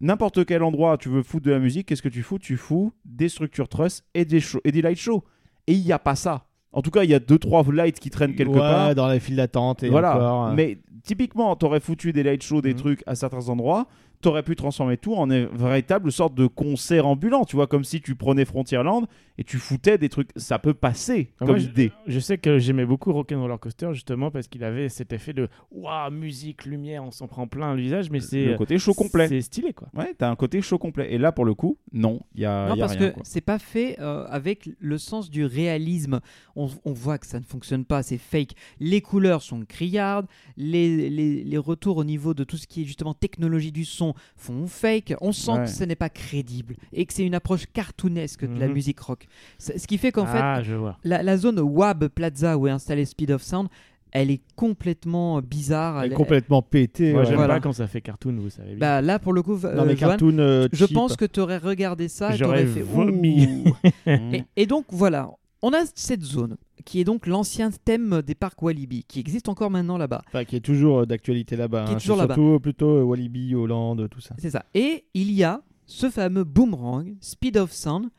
N'importe quel endroit tu veux foutre de la musique, qu'est-ce que tu fous? Tu fous des structures truss et des shows, et des light shows. Et il n'y a pas ça. En tout cas, il y a deux trois lights qui traînent quelque Ouais, part. dans les files d'attente et voilà. encore, euh. Mais typiquement, t'aurais foutu des light shows, des Mhm. trucs à certains endroits. T'aurais pu transformer tout en une véritable sorte de concert ambulant, tu vois, comme si tu prenais Frontierland et tu foutais des trucs. Ça peut passer Ah, comme moi, je- idée. Je sais que j'aimais beaucoup Rock'n'Roller Coaster justement parce qu'il avait cet effet de waouh musique lumière on s'en prend plein le visage mais c'est Le côté show complet. c'est stylé quoi. Ouais, t'as un côté show complet. Et là, pour le coup, non, il y a, Non, y a parce rien. que c'est pas fait euh, avec le sens du réalisme. On, on voit que ça ne fonctionne pas, c'est fake. Les couleurs sont criardes, les, les, les retours au niveau de tout ce qui est justement technologie du son font fake. On sent Ouais. que ce n'est pas crédible et que c'est une approche cartoonesque de la Mhm. musique rock. Ce qui fait qu'en ah fait, je vois. la, la zone WAB Plaza où est installé Speed of Sound, elle est complètement bizarre. Elle est complètement pétée. Moi ouais. j'aime Voilà. pas quand ça fait cartoon vous savez bien. Bah là pour le coup, euh, Non, mais Johan, cartoon. euh, je pense que tu aurais regardé ça et tu J'aurais aurais fait vomi. Ouh. Et, et donc voilà, on a cette zone qui est donc l'ancien thème des parcs Walibi, qui existe encore maintenant là-bas. Enfin, qui est toujours euh, d'actualité là-bas. Qui est hein. toujours là-bas. Surtout plutôt euh, Walibi, Hollande, tout ça. C'est ça. Et il y a ce fameux boomerang, Speed of Sound,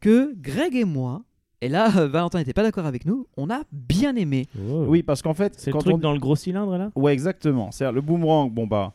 que Greg et moi, et là Valentin n'était pas d'accord avec nous, on a bien aimé. Oh. Oui, parce qu'en fait, c'est le quand truc on dans le gros cylindre là? Ouais, exactement. C'est le boomerang. Bon bah,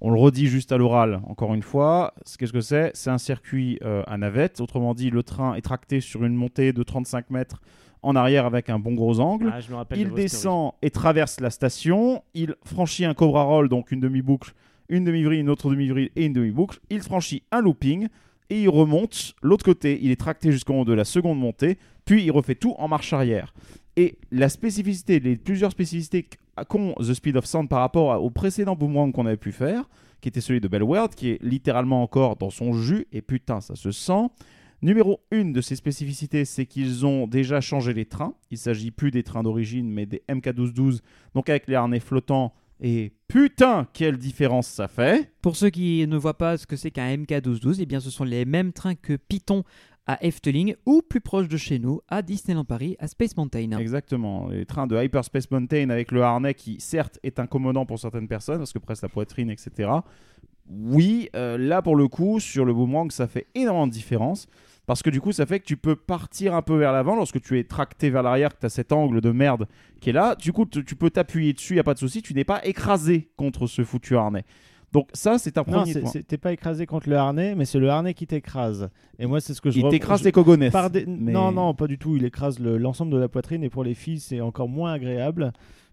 on le redit juste à l'oral. Encore une fois, qu'est-ce que c'est? C'est un circuit euh, à navette. Autrement dit, le train est tracté sur une montée de 35 mètres en arrière avec un bon gros angle. Ah, je me il descend et traverse la station. Il franchit un cobra roll, donc une demi-boucle, une demi-vrille, une autre demi-vrille et une demi-boucle. Il franchit un looping et il remonte l'autre côté. Il est tracté jusqu'au haut de la seconde montée, puis il refait tout en marche arrière. Et la spécificité, les plusieurs spécificités qu'ont The Speed of Sound par rapport au précédent boomerang qu'on avait pu faire, qui était celui de Bell World, qui est littéralement encore dans son jus, et putain, ça se sent. Numéro une de ces spécificités, c'est qu'ils ont déjà changé les trains. Il s'agit plus des trains d'origine, mais des MK1212, donc avec les harnais flottants. Et putain, quelle différence ça fait Pour ceux qui ne voient pas ce que c'est qu'un MK1212, eh bien ce sont les mêmes trains que Python à Efteling ou plus proche de chez nous à Disneyland Paris à Space Mountain. Exactement. Les trains de Hyperspace Mountain avec le harnais qui, certes, est incommodant pour certaines personnes parce que presse la poitrine, etc. Oui, euh, là pour le coup, sur le boomerang, ça fait énormément de différence. Parce que du coup, ça fait que tu peux partir un peu vers l'avant lorsque tu es tracté vers l'arrière, que tu as cet angle de merde qui est là. Du coup, tu peux t'appuyer dessus, il n'y a pas de souci. Tu n'es pas écrasé contre ce foutu harnais. Donc, ça, c'est un Non, premier c'est- point. t'es pas écrasé contre le harnais, mais c'est le harnais qui t'écrase. Et moi, c'est ce que je Il t'écrase les des- mais- Non, non, pas du tout. Il écrase le- l'ensemble de la poitrine et pour les filles, c'est encore moins agréable.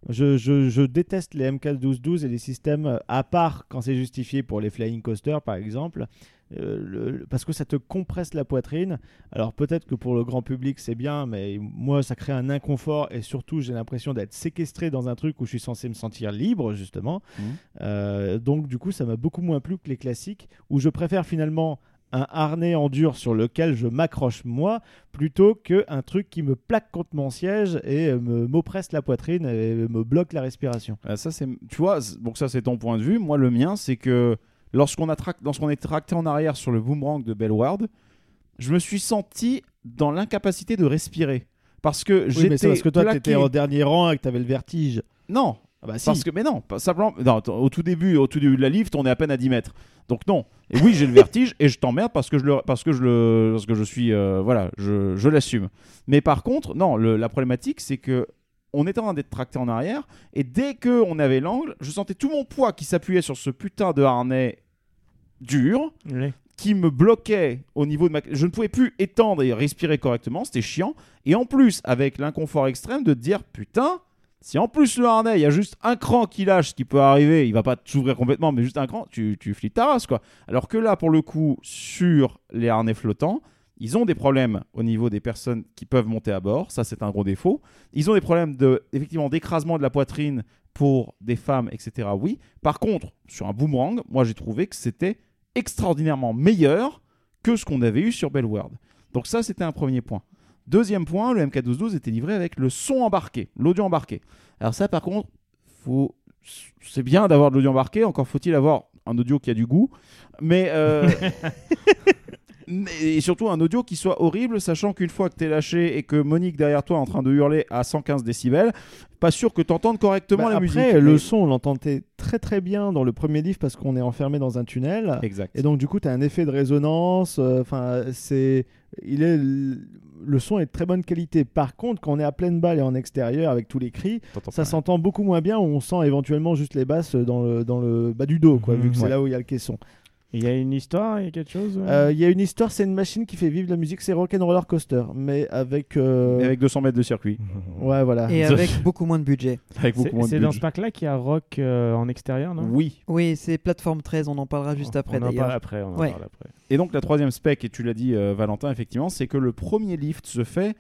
Je, je- je déteste les MK1212 et les systèmes, à part quand c'est justifié pour les flying coasters, par exemple, euh, le- parce que ça te compresse la poitrine. Alors peut-être que pour le grand public, c'est bien, mais moi, ça crée un inconfort et surtout, j'ai l'impression d'être séquestré dans un truc où je suis censé me sentir libre, justement. Mhm. Euh, donc du coup, ça m'a beaucoup moins plu que les classiques, où je préfère finalement un harnais en dur sur lequel je m'accroche moi, plutôt qu'un truc qui me plaque contre mon siège et euh, m'oppresse la poitrine et me bloque la respiration. Euh, ça, c'est, tu vois, donc ça, c'est ton point de vue. Moi, le mien, c'est que lorsqu'on, lorsqu'on est tracté en arrière sur le boomerang de Bellward, je me suis senti dans l'incapacité de respirer. Parce que Oui, j'étais mais c'est parce que toi, plaqué- t'étais en dernier rang et que t'avais le vertige. Non, Ah bah si. parce que, mais non, pas simplement. non, au tout début, au tout début de la lift, on est à peine à 10 mètres. Donc non. Et oui, j'ai le vertige et je t'emmerde parce que je le, parce que je le, parce que je suis, euh, voilà, je, je l'assume. Mais par contre, non, le- la problématique, c'est que on était en train d'être tracté en arrière et dès que on avait l'angle, je sentais tout mon poids qui s'appuyait sur ce putain de harnais dur qui me bloquait au niveau de ma... Je ne pouvais plus étendre et respirer correctement, c'était chiant. Et en plus, avec l'inconfort extrême de dire, putain, si en plus le harnais, il y a juste un cran qui lâche, ce qui peut arriver, il va pas s'ouvrir complètement, mais juste un cran, tu, tu flippes ta race, quoi. Alors que là, pour le coup, sur les harnais flottants, ils ont des problèmes au niveau des personnes qui peuvent monter à bord, ça c'est un gros défaut. Ils ont des problèmes de, effectivement, d'écrasement de la poitrine pour des femmes, etc. Oui. Par contre, sur un boomerang, moi j'ai trouvé que c'était extraordinairement meilleur que ce qu'on avait eu sur Bellward. Donc ça, c'était un premier point. Deuxième point, le MK1212 était livré avec le son embarqué, l'audio embarqué. Alors ça, par contre, c'est bien d'avoir de l'audio embarqué, encore faut-il avoir un audio qui a du goût, mais... euh, Et surtout un audio qui soit horrible, sachant qu'une fois que t'es lâché et que Monique derrière toi est en train de hurler à 115 décibels, pas sûr que t'entendes correctement Bah, la après, musique. le Mais- son, on l'entendait très très bien dans le premier livre parce qu'on est enfermé dans un tunnel. Exact. Et donc du coup, tu as un effet de résonance. euh, Enfin, c'est, il est, le son est de très bonne qualité. Par contre, quand on est à pleine balle et en extérieur avec tous les cris, ça s'entend beaucoup moins bien. On sent éventuellement juste les basses dans le, dans le bas du dos, quoi, Mhm. vu que c'est là où il y a le caisson. Il y a une histoire, il y a quelque chose Euh, Il y a une histoire, c'est une machine qui fait vivre la musique, c'est Rock'n'Roller Coaster, mais avec. euh, Et avec 200 mètres de circuit. Ouais, voilà. Et avec beaucoup moins de budget. Avec beaucoup C'est moins de c'est dans budget. ce parc-là qu'il y a Rock euh, en extérieur, non? Oui. Oui, c'est plateforme 13, on en parlera juste après On en d'ailleurs. parle après. On en Ouais. parle après. Et donc la troisième spec, et tu l'as dit euh, Valentin, effectivement, c'est que le premier lift se fait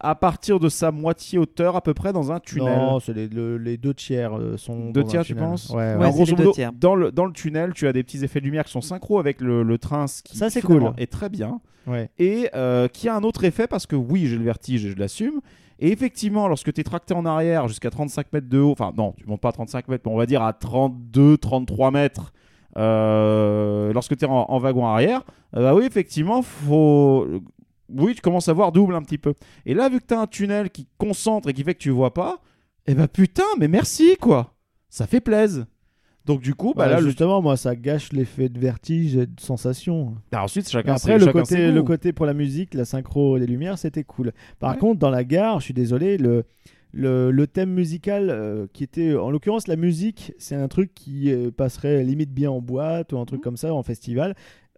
à partir de sa moitié hauteur à peu près dans un tunnel. Non, c'est les, le- les deux tiers euh, sont. Deux dans un tiers, tu tunnel. penses Ouais, ouais. Modo, tiers. dans le, dans le tunnel, tu as des petits effets de lumière qui sont synchro avec le, le train, ce qui Ça, c'est cool. est très bien. Ouais. Et euh, qui a un autre effet parce que oui, j'ai le vertige et je l'assume. Et effectivement, lorsque tu es tracté en arrière jusqu'à 35 mètres de haut, enfin non, tu montes pas à 35 mètres, mais on va dire à 32, 33 mètres, euh, lorsque tu es en, en wagon arrière, euh, bah oui, effectivement, faut. Oui, tu commences à voir double un petit peu. Et là, vu que tu as un tunnel qui concentre et qui fait que tu vois pas, eh bah putain, mais merci quoi Ça fait plaise donc du coup, bah là, le- justement, moi, ça gâche l'effet de vertige et de sensation. bah, ensuite chacun après, le chacun côté, le côté pour la musique, la synchro des lumières, c'était cool. Par Ouais. contre, dans la gare, je suis désolé, le, le, le thème musical euh, qui était, en l'occurrence, la musique, c'est un truc qui euh, passerait limite bien en boîte ou un Mhm. truc comme ça en festival.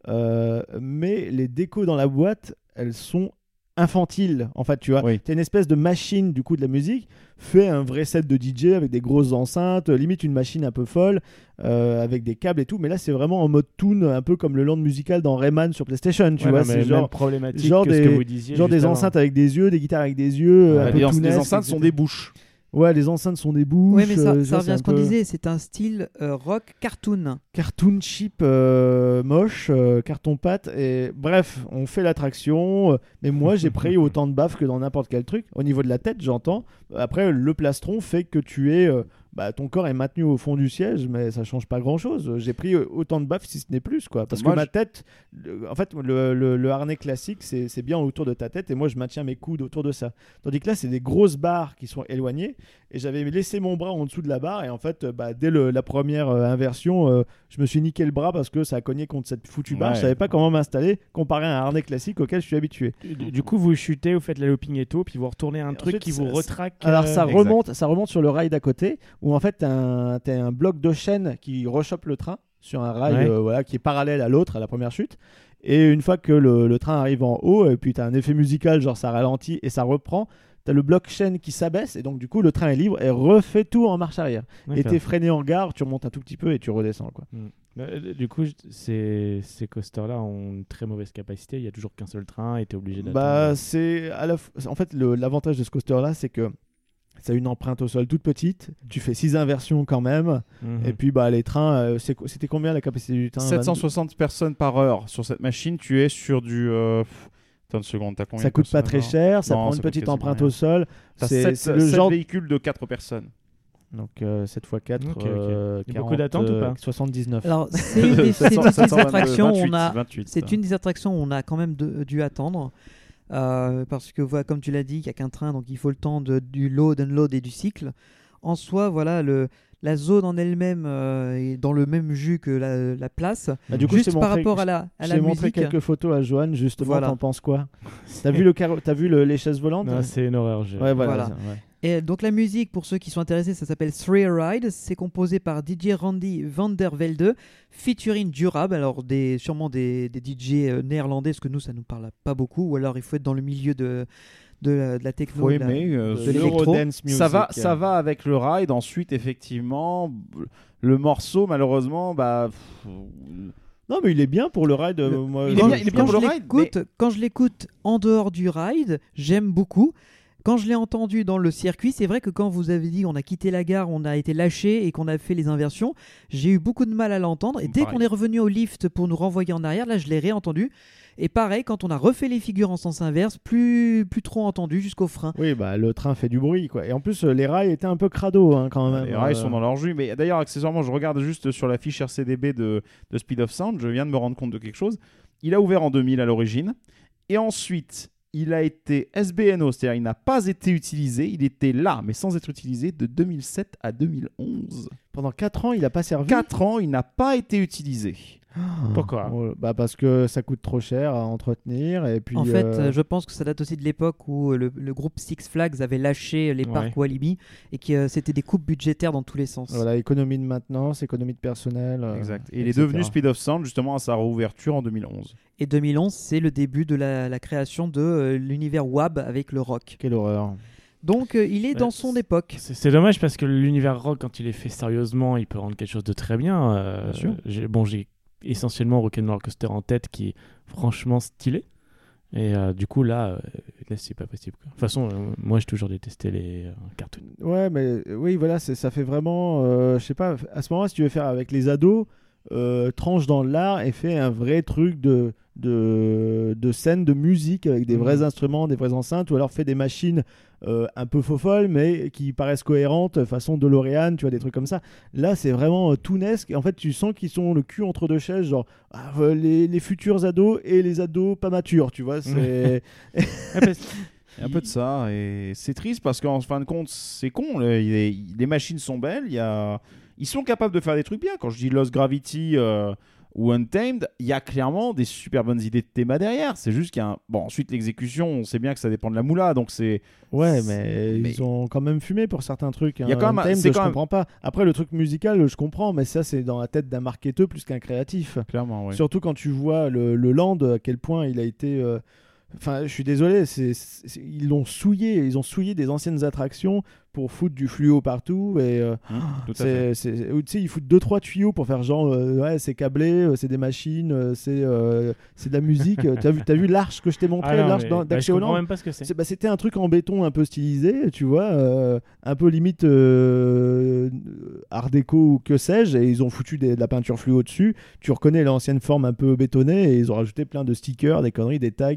Euh, mais les décos dans la boîte, elles sont infantiles. En fait, tu vois, Oui. une espèce de machine du coup de la musique, fait un vrai set de DJ avec des grosses enceintes, limite une machine un peu folle, euh, avec des câbles et tout. Mais là, c'est vraiment en mode tune, un peu comme le land musical dans Rayman sur PlayStation. Tu Ouais, vois, c'est genre, problématique genre que ce des- que vous disiez. genre des enceintes avec des yeux, des guitares avec des yeux. Ouais, un peu les, les enceintes sont des bouches. Ouais, les enceintes sont des bouches. Oui, mais ça, euh, ça revient à ce qu'on peu disait, c'est un style euh, rock cartoon. Cartoon cheap, euh, moche, euh, carton pâte. Et bref, on fait l'attraction. mais moi, j'ai pris autant de baffes que dans n'importe quel truc. Au niveau de la tête, j'entends. Après, le plastron fait que tu es. Bah, ton corps est maintenu au fond du siège, mais ça change pas grand chose. J'ai pris euh, autant de baffes si ce n'est plus, quoi. Parce Moi, que ma tête, le- en fait, le, le- le harnais classique, c'est c'est bien autour de ta tête, et moi, je maintiens mes coudes autour de ça. Tandis que là, c'est des grosses barres qui sont éloignées, et j'avais laissé mon bras en dessous de la barre, et en fait, bah, dès le- la première euh, inversion, euh, je me suis niqué le bras parce que ça a cogné contre cette foutue barre. Ouais. Je savais pas comment m'installer comparé à un harnais classique auquel je suis habitué. Du, du coup, vous chutez, vous faites la looping et tout, puis vous retournez un truc ensuite, qui vous retraque. Alors euh, ça exact. remonte, ça remonte sur le rail d'à côté, où en fait t'as un, t'as un bloc de chaîne qui rechoppe le train sur un rail Ouais. euh, voilà, qui est parallèle à l'autre, à la première chute. Et une fois que le, le train arrive en haut, et puis t'as un effet musical, genre ça ralentit et ça reprend, t'as le bloc chaîne qui s'abaisse, et donc du coup le train est libre et refait tout en marche arrière. Et D'accord. t'es freiné en gare, tu remontes un tout petit peu et tu redescends. Quoi. Euh, Du coup, ces, ces coasters-là ont une très mauvaise capacité. Il y a toujours qu'un seul train et t'es obligé d'attendre. Bah, c'est à la f- en fait l'avantage de ce coaster là, c'est que ça a une empreinte au sol toute petite. Tu fais six inversions quand même. Mhm. Et puis bah les trains, euh, c'était combien la capacité du train? 760 personnes par heure sur cette machine, tu es sur du. euh, Attends une seconde, t'as combien Ça coûte pas très bord cher, ça Non, prend ça une petite empreinte rien. au sol. C'est 7, c'est le genre véhicules de 4 personnes. donc euh, 7 x 4 Ok, ok. Il y a beaucoup d'attentes ou pas? 79. Alors, c'est une des, c'est une des 722, attractions où on 28, a, 28, c'est ça. une des attractions où on a quand même de- dû attendre. Euh, parce que, voilà, comme tu l'as dit, il n'y a qu'un train, donc il faut le temps de, du load, unload et du cycle. En soi, voilà, le, la zone en elle-même euh, est dans le même jus que la, la place. Bah, du coup, Juste par montré- rapport à la, à Je la t'ai montré musique. quelques photos à Joanne, justement, Voilà. t'en penses quoi? T'as vu, le carreau- t'as vu le- les chaises volantes? C'est une horreur. j'ai- Ouais, voilà. Voilà. c'est- ouais. Et donc la musique, pour ceux qui sont intéressés, ça s'appelle Three Ride. C'est composé par DJ Randy van der Velde, featuring Durable. Alors des, sûrement des, des DJ euh, néerlandais, parce que nous, ça nous parle pas beaucoup. Ou alors il faut être dans le milieu de, de, la, de la techno. De la- aimer. euh, de. Eurodance music. ça va, euh. ça va avec le ride. Ensuite, effectivement, le morceau, malheureusement, bah. pff, Non, mais il est bien pour le ride. Le- moi, il est Quand, bien- il est bien quand pour je le ride, l'écoute- quand je l'écoute en dehors du ride, j'aime beaucoup. Quand je l'ai entendu dans le circuit, c'est vrai que quand vous avez dit on a quitté la gare, on a été lâché et qu'on a fait les inversions, j'ai eu beaucoup de mal à l'entendre. Et dès qu'on est revenu au lift pour nous renvoyer en arrière, là je l'ai réentendu. Et pareil, quand on a refait les figures en sens inverse, plus, plus trop entendu jusqu'au frein. Oui, bah le train fait du bruit, quoi. Et en plus, euh, les rails étaient un peu crado, hein, quand même. Les rails Euh, sont dans leur jus. Mais d'ailleurs, accessoirement, je regarde juste sur la fiche RCDB de, de Speed of Sound. Je viens de me rendre compte de quelque chose. Il a ouvert en 2000 à l'origine. Et ensuite, il a été SBNO, c'est-à-dire il n'a pas été utilisé. Il était là, mais sans être utilisé, de 2007 à 2011. Pendant 4 ans, il a pas servi? 4 ans, il n'a pas été utilisé. Pourquoi? Oh, bah parce que ça coûte trop cher à entretenir et puis En fait, euh, euh, je pense que ça date aussi de l'époque où euh, le, le groupe Six Flags avait lâché les parcs Ouais. Walibi et que euh, c'était des coupes budgétaires dans tous les sens. voilà économie de maintenance, économie de personnel. euh, Exact. Et il est devenu Speed of Sound justement à sa réouverture en 2011. Et 2011, c'est le début de la, la création de euh, l'univers WAB avec le rock. Quelle horreur. Donc euh, il est dans son c'est- époque. C'est c'est dommage parce que l'univers rock, quand il est fait sérieusement, il peut rendre quelque chose de très bien. euh, Bien sûr. j'ai- Bon, j'ai essentiellement Rock'n'Roller Coaster en tête qui est franchement stylé. Et euh, du coup, là, euh, là c'est pas possible. quoi. De toute façon, euh, moi, j'ai toujours détesté les cartoons. Ouais, mais oui, voilà, ça fait vraiment, je sais pas, à ce moment-là, si tu veux faire avec les ados, euh, tranche dans l'art et fais un vrai truc de, de, de scène de musique avec des Mhm. vrais instruments, des vraies enceintes, ou alors fais des machines euh, un peu faux folles, mais qui paraissent cohérentes, façon DeLorean, tu vois, des trucs comme ça. Là, c'est vraiment euh, tounesque. Et en fait, tu sens qu'ils sont le cul entre deux chaises, genre ah, euh, les, les futurs ados et les ados pas matures, tu vois. C'est. Un peu de ça et c'est triste parce qu'en fin de compte c'est con. le- il est- les machines sont belles, il y a... ils sont capables de faire des trucs bien. Quand je dis Lost Gravity euh, ou Untamed, il y a clairement des super bonnes idées de théma derrière. C'est juste qu'il y a un... bon ensuite l'exécution, on sait bien que ça dépend de la moula, donc c'est Ouais, mais, Mais- ils ont quand même fumé pour certains trucs. Il y a hein. quand même- Untamed, je quand même- comprends pas. Après, le truc musical, je comprends, mais ça, c'est dans la tête d'un marketeur plus qu'un créatif. clairement ouais. Surtout quand tu vois le, le land, à quel point il a été. euh, Enfin, je suis désolé, c'est- ils l'ont souillé, ils ont souillé des anciennes attractions pour foutre du fluo partout et euh, fait. c'est, ils foutent deux trois tuyaux pour faire genre euh, ouais, c'est câblé, euh, c'est des machines, euh, c'est, c'est de la musique. T'as vu, t'as vu l'arche que je t'ai montré, Ah l'arche mais- dans- bah, même pas ce que c'est. bah, C'était un truc en béton un peu stylisé, tu vois, un peu limite art déco ou que sais-je, et ils ont foutu des- de la peinture fluo dessus. Tu reconnais l'ancienne forme un peu bétonnée, et ils ont rajouté plein de stickers, des conneries, des tags,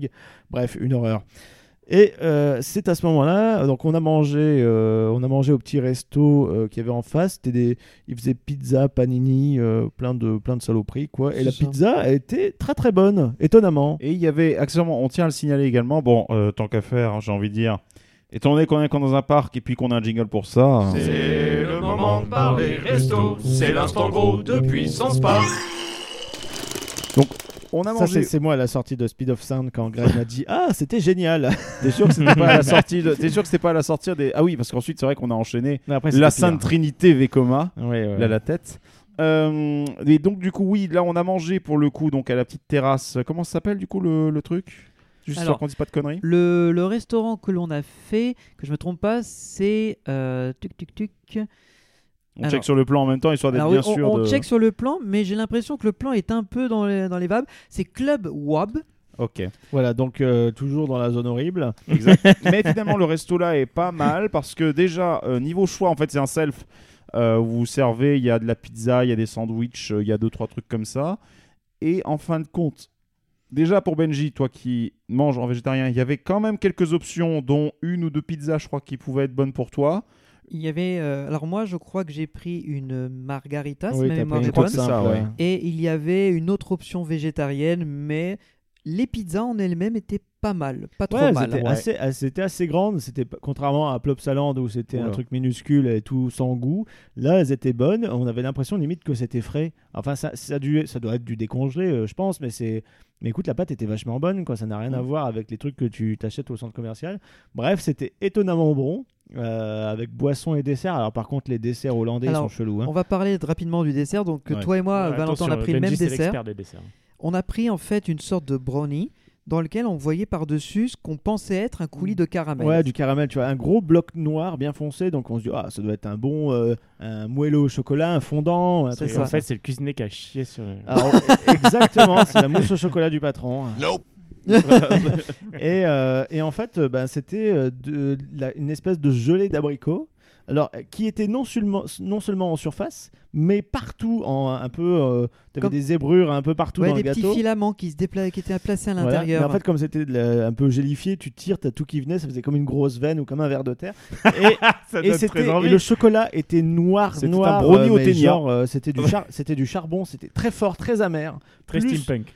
bref, une horreur. Et euh, c'est à ce moment-là, donc on a mangé, euh, on a mangé au petit resto euh, qu'il y avait en face. C'était des, ils faisaient pizza, panini, euh, plein de plein de saloperies quoi. Et la ça. pizza était très très bonne, étonnamment. Et il y avait, accessoirement, on tient à le signaler également, bon, euh, tant qu'à faire, hein, j'ai envie de dire, étant donné qu'on est dans un parc et puis qu'on a un jingle pour ça, hein, C'est le moment de parler resto, c'est l'instant gros de puissance pas. On a Ça, mangé. c'est moi à la sortie de Speed of Sound quand Greg m'a dit Ah, c'était génial T'es sûr que c'était pas à la sortie de... T'es sûr que c'était pas à la sortie des... Ah oui, parce qu'ensuite, c'est vrai qu'on a enchaîné après, la pire. Sainte Trinité Vekoma, Ouais, ouais. là la tête. Euh, et donc du coup oui là on a mangé pour le coup donc à la petite terrasse comment ça s'appelle du coup le, le truc? Juste Alors, sûr qu'on dise pas de conneries Le, le restaurant que l'on a fait, que je me trompe pas, c'est euh, tuc tuc tuc. On alors- check sur le plan en même temps histoire d'être bien oui, on, sûr on de... check sur le plan, mais j'ai l'impression que le plan est un peu dans les, dans les vabs. C'est Club WAB. ok Voilà, donc euh, toujours dans la zone horrible. Exact. Mais finalement, le resto là est pas mal parce que déjà, euh, niveau choix, en fait, c'est un self. Euh, vous vous servez, il y a de la pizza, il y a des sandwichs, il y a deux, trois trucs comme ça. Et en fin de compte, déjà pour Benji, toi qui manges en végétarien, il y avait quand même quelques options, dont une ou deux pizzas, je crois, qui pouvaient être bonnes pour toi. Il y avait. euh, alors moi, je crois que j'ai pris une margarita, Oui, ma t'as mémoire bonne. ça, ouais. Et il y avait une autre option végétarienne, mais les pizzas en elles-mêmes étaient pas mal, pas trop Ouais, mal. c'était assez, assez- c'était assez grande. C'était pas- contrairement à Plopsaland où c'était un truc minuscule et tout sans goût. Là, elles étaient bonnes. On avait l'impression limite que c'était frais. Enfin, ça, ça, dû- ça doit être du décongelé, euh, je pense, mais c'est. Mais écoute, la pâte était vachement bonne, quoi. Ça n'a rien à voir avec les trucs que tu t'achètes au centre commercial. Bref, c'était étonnamment bon, euh, avec boisson et dessert. Alors, par contre, les desserts hollandais ils sont chelous. hein. On va parler rapidement du dessert. Donc Ouais. toi et moi, Ouais, Valentin, on a pris le même dessert. l'expert des desserts. On a pris en fait une sorte de brownie dans lequel on voyait par-dessus ce qu'on pensait être un coulis de caramel. Ouais, du caramel, tu vois, un gros bloc noir bien foncé, donc on se dit, ah, ça doit être un bon, euh, un moelleux au chocolat, un fondant, un C'est truc ça. comme En fait, c'est le cuisinier qui a chié sur. Alors, exactement, c'est la mousse au chocolat du patron. Nope. et, euh, et en fait, euh, ben, c'était euh, une espèce de gelée d'abricot. Alors, qui était non seulement, non seulement en surface, mais partout, en un peu. Euh, T'avais Comme- des zébrures un peu partout Ouais, dans des le petits gâteau. filaments qui, se dépla... qui étaient placés à l'intérieur. En fait, comme c'était la- un peu gélifié, tu tires, t'as tout qui venait, ça faisait comme une grosse veine ou comme un verre de terre. Et, Ça et, et le chocolat était noir, C'était noir. un brownie euh, au genre, euh, c'était du, char- c'était du charbon, c'était très fort, très amer. Très Plus- steampunk.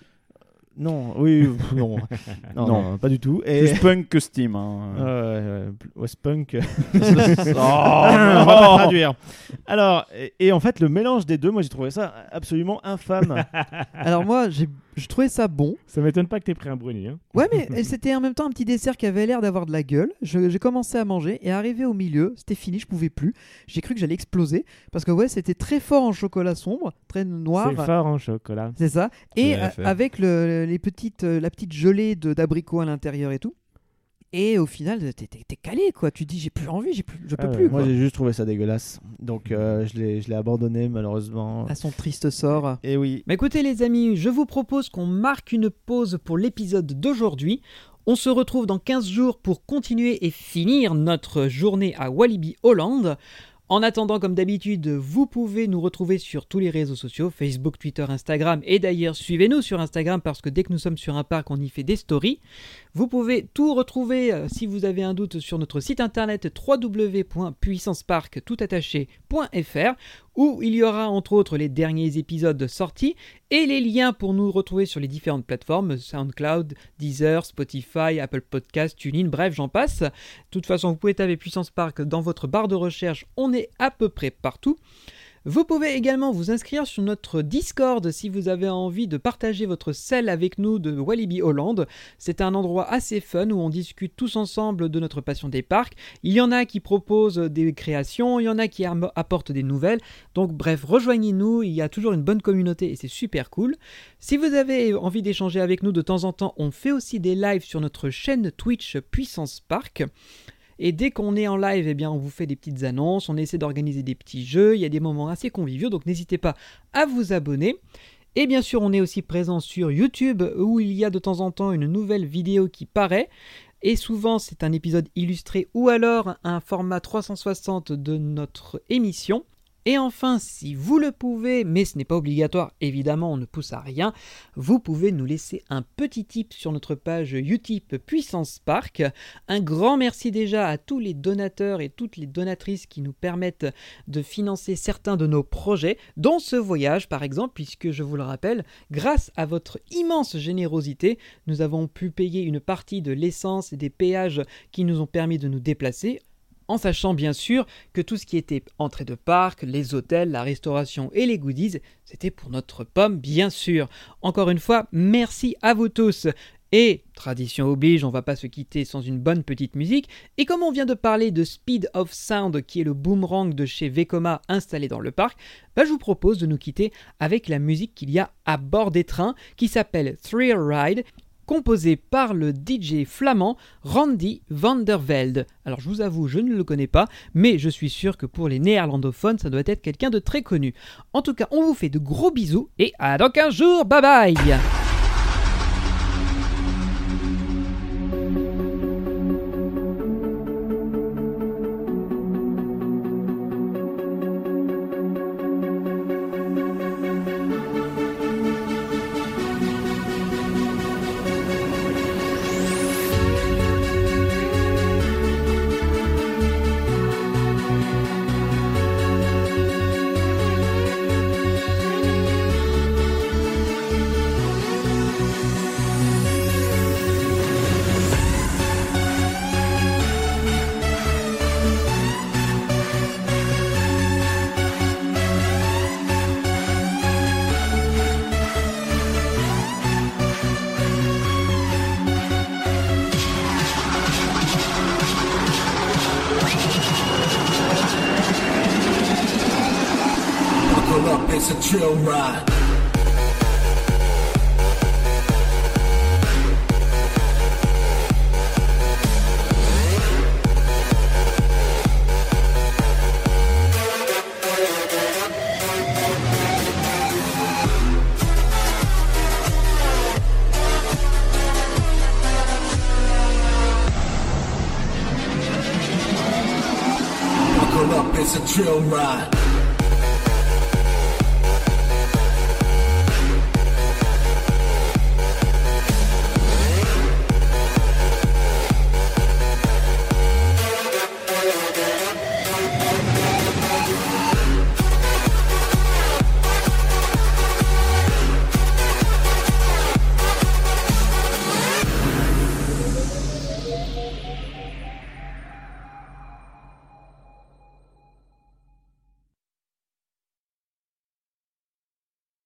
Non, oui, non. non, Non. non, pas du tout. Et Plus punk que Steam. hein. Ouais, ouais, ouais, West Punk. Oh, on va pas traduire. Alors, et, et en fait, le mélange des deux, moi j'ai trouvé ça absolument infâme. Alors moi, j'ai je trouvais ça bon. Ça m'étonne pas que t'aies pris un brownie. Hein. Ouais, mais c'était en même temps un petit dessert qui avait l'air d'avoir de la gueule. Je- J'ai commencé à manger et arrivé au milieu, c'était fini, je pouvais plus. J'ai cru que j'allais exploser parce que ouais, c'était très fort en chocolat sombre, très noir. C'est fort en chocolat. C'est ça. Et euh, avec le, les petites, euh, la petite gelée d'abricot à l'intérieur et tout. Et au final, t'es calé quoi. Tu dis j'ai plus envie, j'ai plus, je peux Ah plus. moi j'ai juste trouvé ça dégueulasse. Donc euh, je l'ai je l'ai abandonné malheureusement. À son triste sort. Et oui. Mais écoutez les amis, je vous propose qu'on marque une pause pour l'épisode d'aujourd'hui. On se retrouve dans 15 jours pour continuer et finir notre journée à Walibi Hollande. En attendant, comme d'habitude, vous pouvez nous retrouver sur tous les réseaux sociaux, Facebook, Twitter, Instagram, et d'ailleurs suivez-nous sur Instagram parce que dès que nous sommes sur un parc, on y fait des stories. Vous pouvez tout retrouver euh, si vous avez un doute sur notre site internet www.puissancepark.fr où il y aura entre autres les derniers épisodes sortis et les liens pour nous retrouver sur les différentes plateformes SoundCloud, Deezer, Spotify, Apple Podcast, TuneIn, bref, j'en passe. De toute façon, vous pouvez taper Puissance Park dans votre barre de recherche, on est à peu près partout. Vous pouvez également vous inscrire sur notre Discord si vous avez envie de partager votre sel avec nous de Walibi Hollande. C'est un endroit assez fun où on discute tous ensemble de notre passion des parcs. Il y en a qui proposent des créations, il y en a qui apportent des nouvelles. Donc bref, rejoignez-nous, il y a toujours une bonne communauté et c'est super cool. Si vous avez envie d'échanger avec nous de temps en temps, on fait aussi des lives sur notre chaîne Twitch Puissance Park. Et dès qu'on est en live, eh bien, on vous fait des petites annonces, on essaie d'organiser des petits jeux, il y a des moments assez conviviaux, donc n'hésitez pas à vous abonner. Et bien sûr, on est aussi présent sur YouTube où il y a de temps en temps une nouvelle vidéo qui paraît. Et souvent, c'est un épisode illustré ou alors un format 360 de notre émission. Et enfin, si vous le pouvez, mais ce n'est pas obligatoire, évidemment, on ne pousse à rien, vous pouvez nous laisser un petit tip sur notre page Utip Puissance Park. Un grand merci déjà à tous les donateurs et toutes les donatrices qui nous permettent de financer certains de nos projets, dont ce voyage par exemple, puisque je vous le rappelle, grâce à votre immense générosité, nous avons pu payer une partie de l'essence et des péages qui nous ont permis de nous déplacer en sachant bien sûr que tout ce qui était entrée de parc, les hôtels, la restauration et les goodies, c'était pour notre pomme bien sûr. Encore une fois, merci à vous tous. Et, tradition oblige, on va pas se quitter sans une bonne petite musique. Et comme on vient de parler de Speed of Sound, qui est le boomerang de chez Vekoma installé dans le parc, bah, je vous propose de nous quitter avec la musique qu'il y a à bord des trains, qui s'appelle Thrill Ride, composé par le DJ flamand Randy van der Velde. Alors je vous avoue, je ne le connais pas, mais je suis sûr que pour les néerlandophones, ça doit être quelqu'un de très connu. En tout cas, on vous fait de gros bisous et à dans 15 jours, bye bye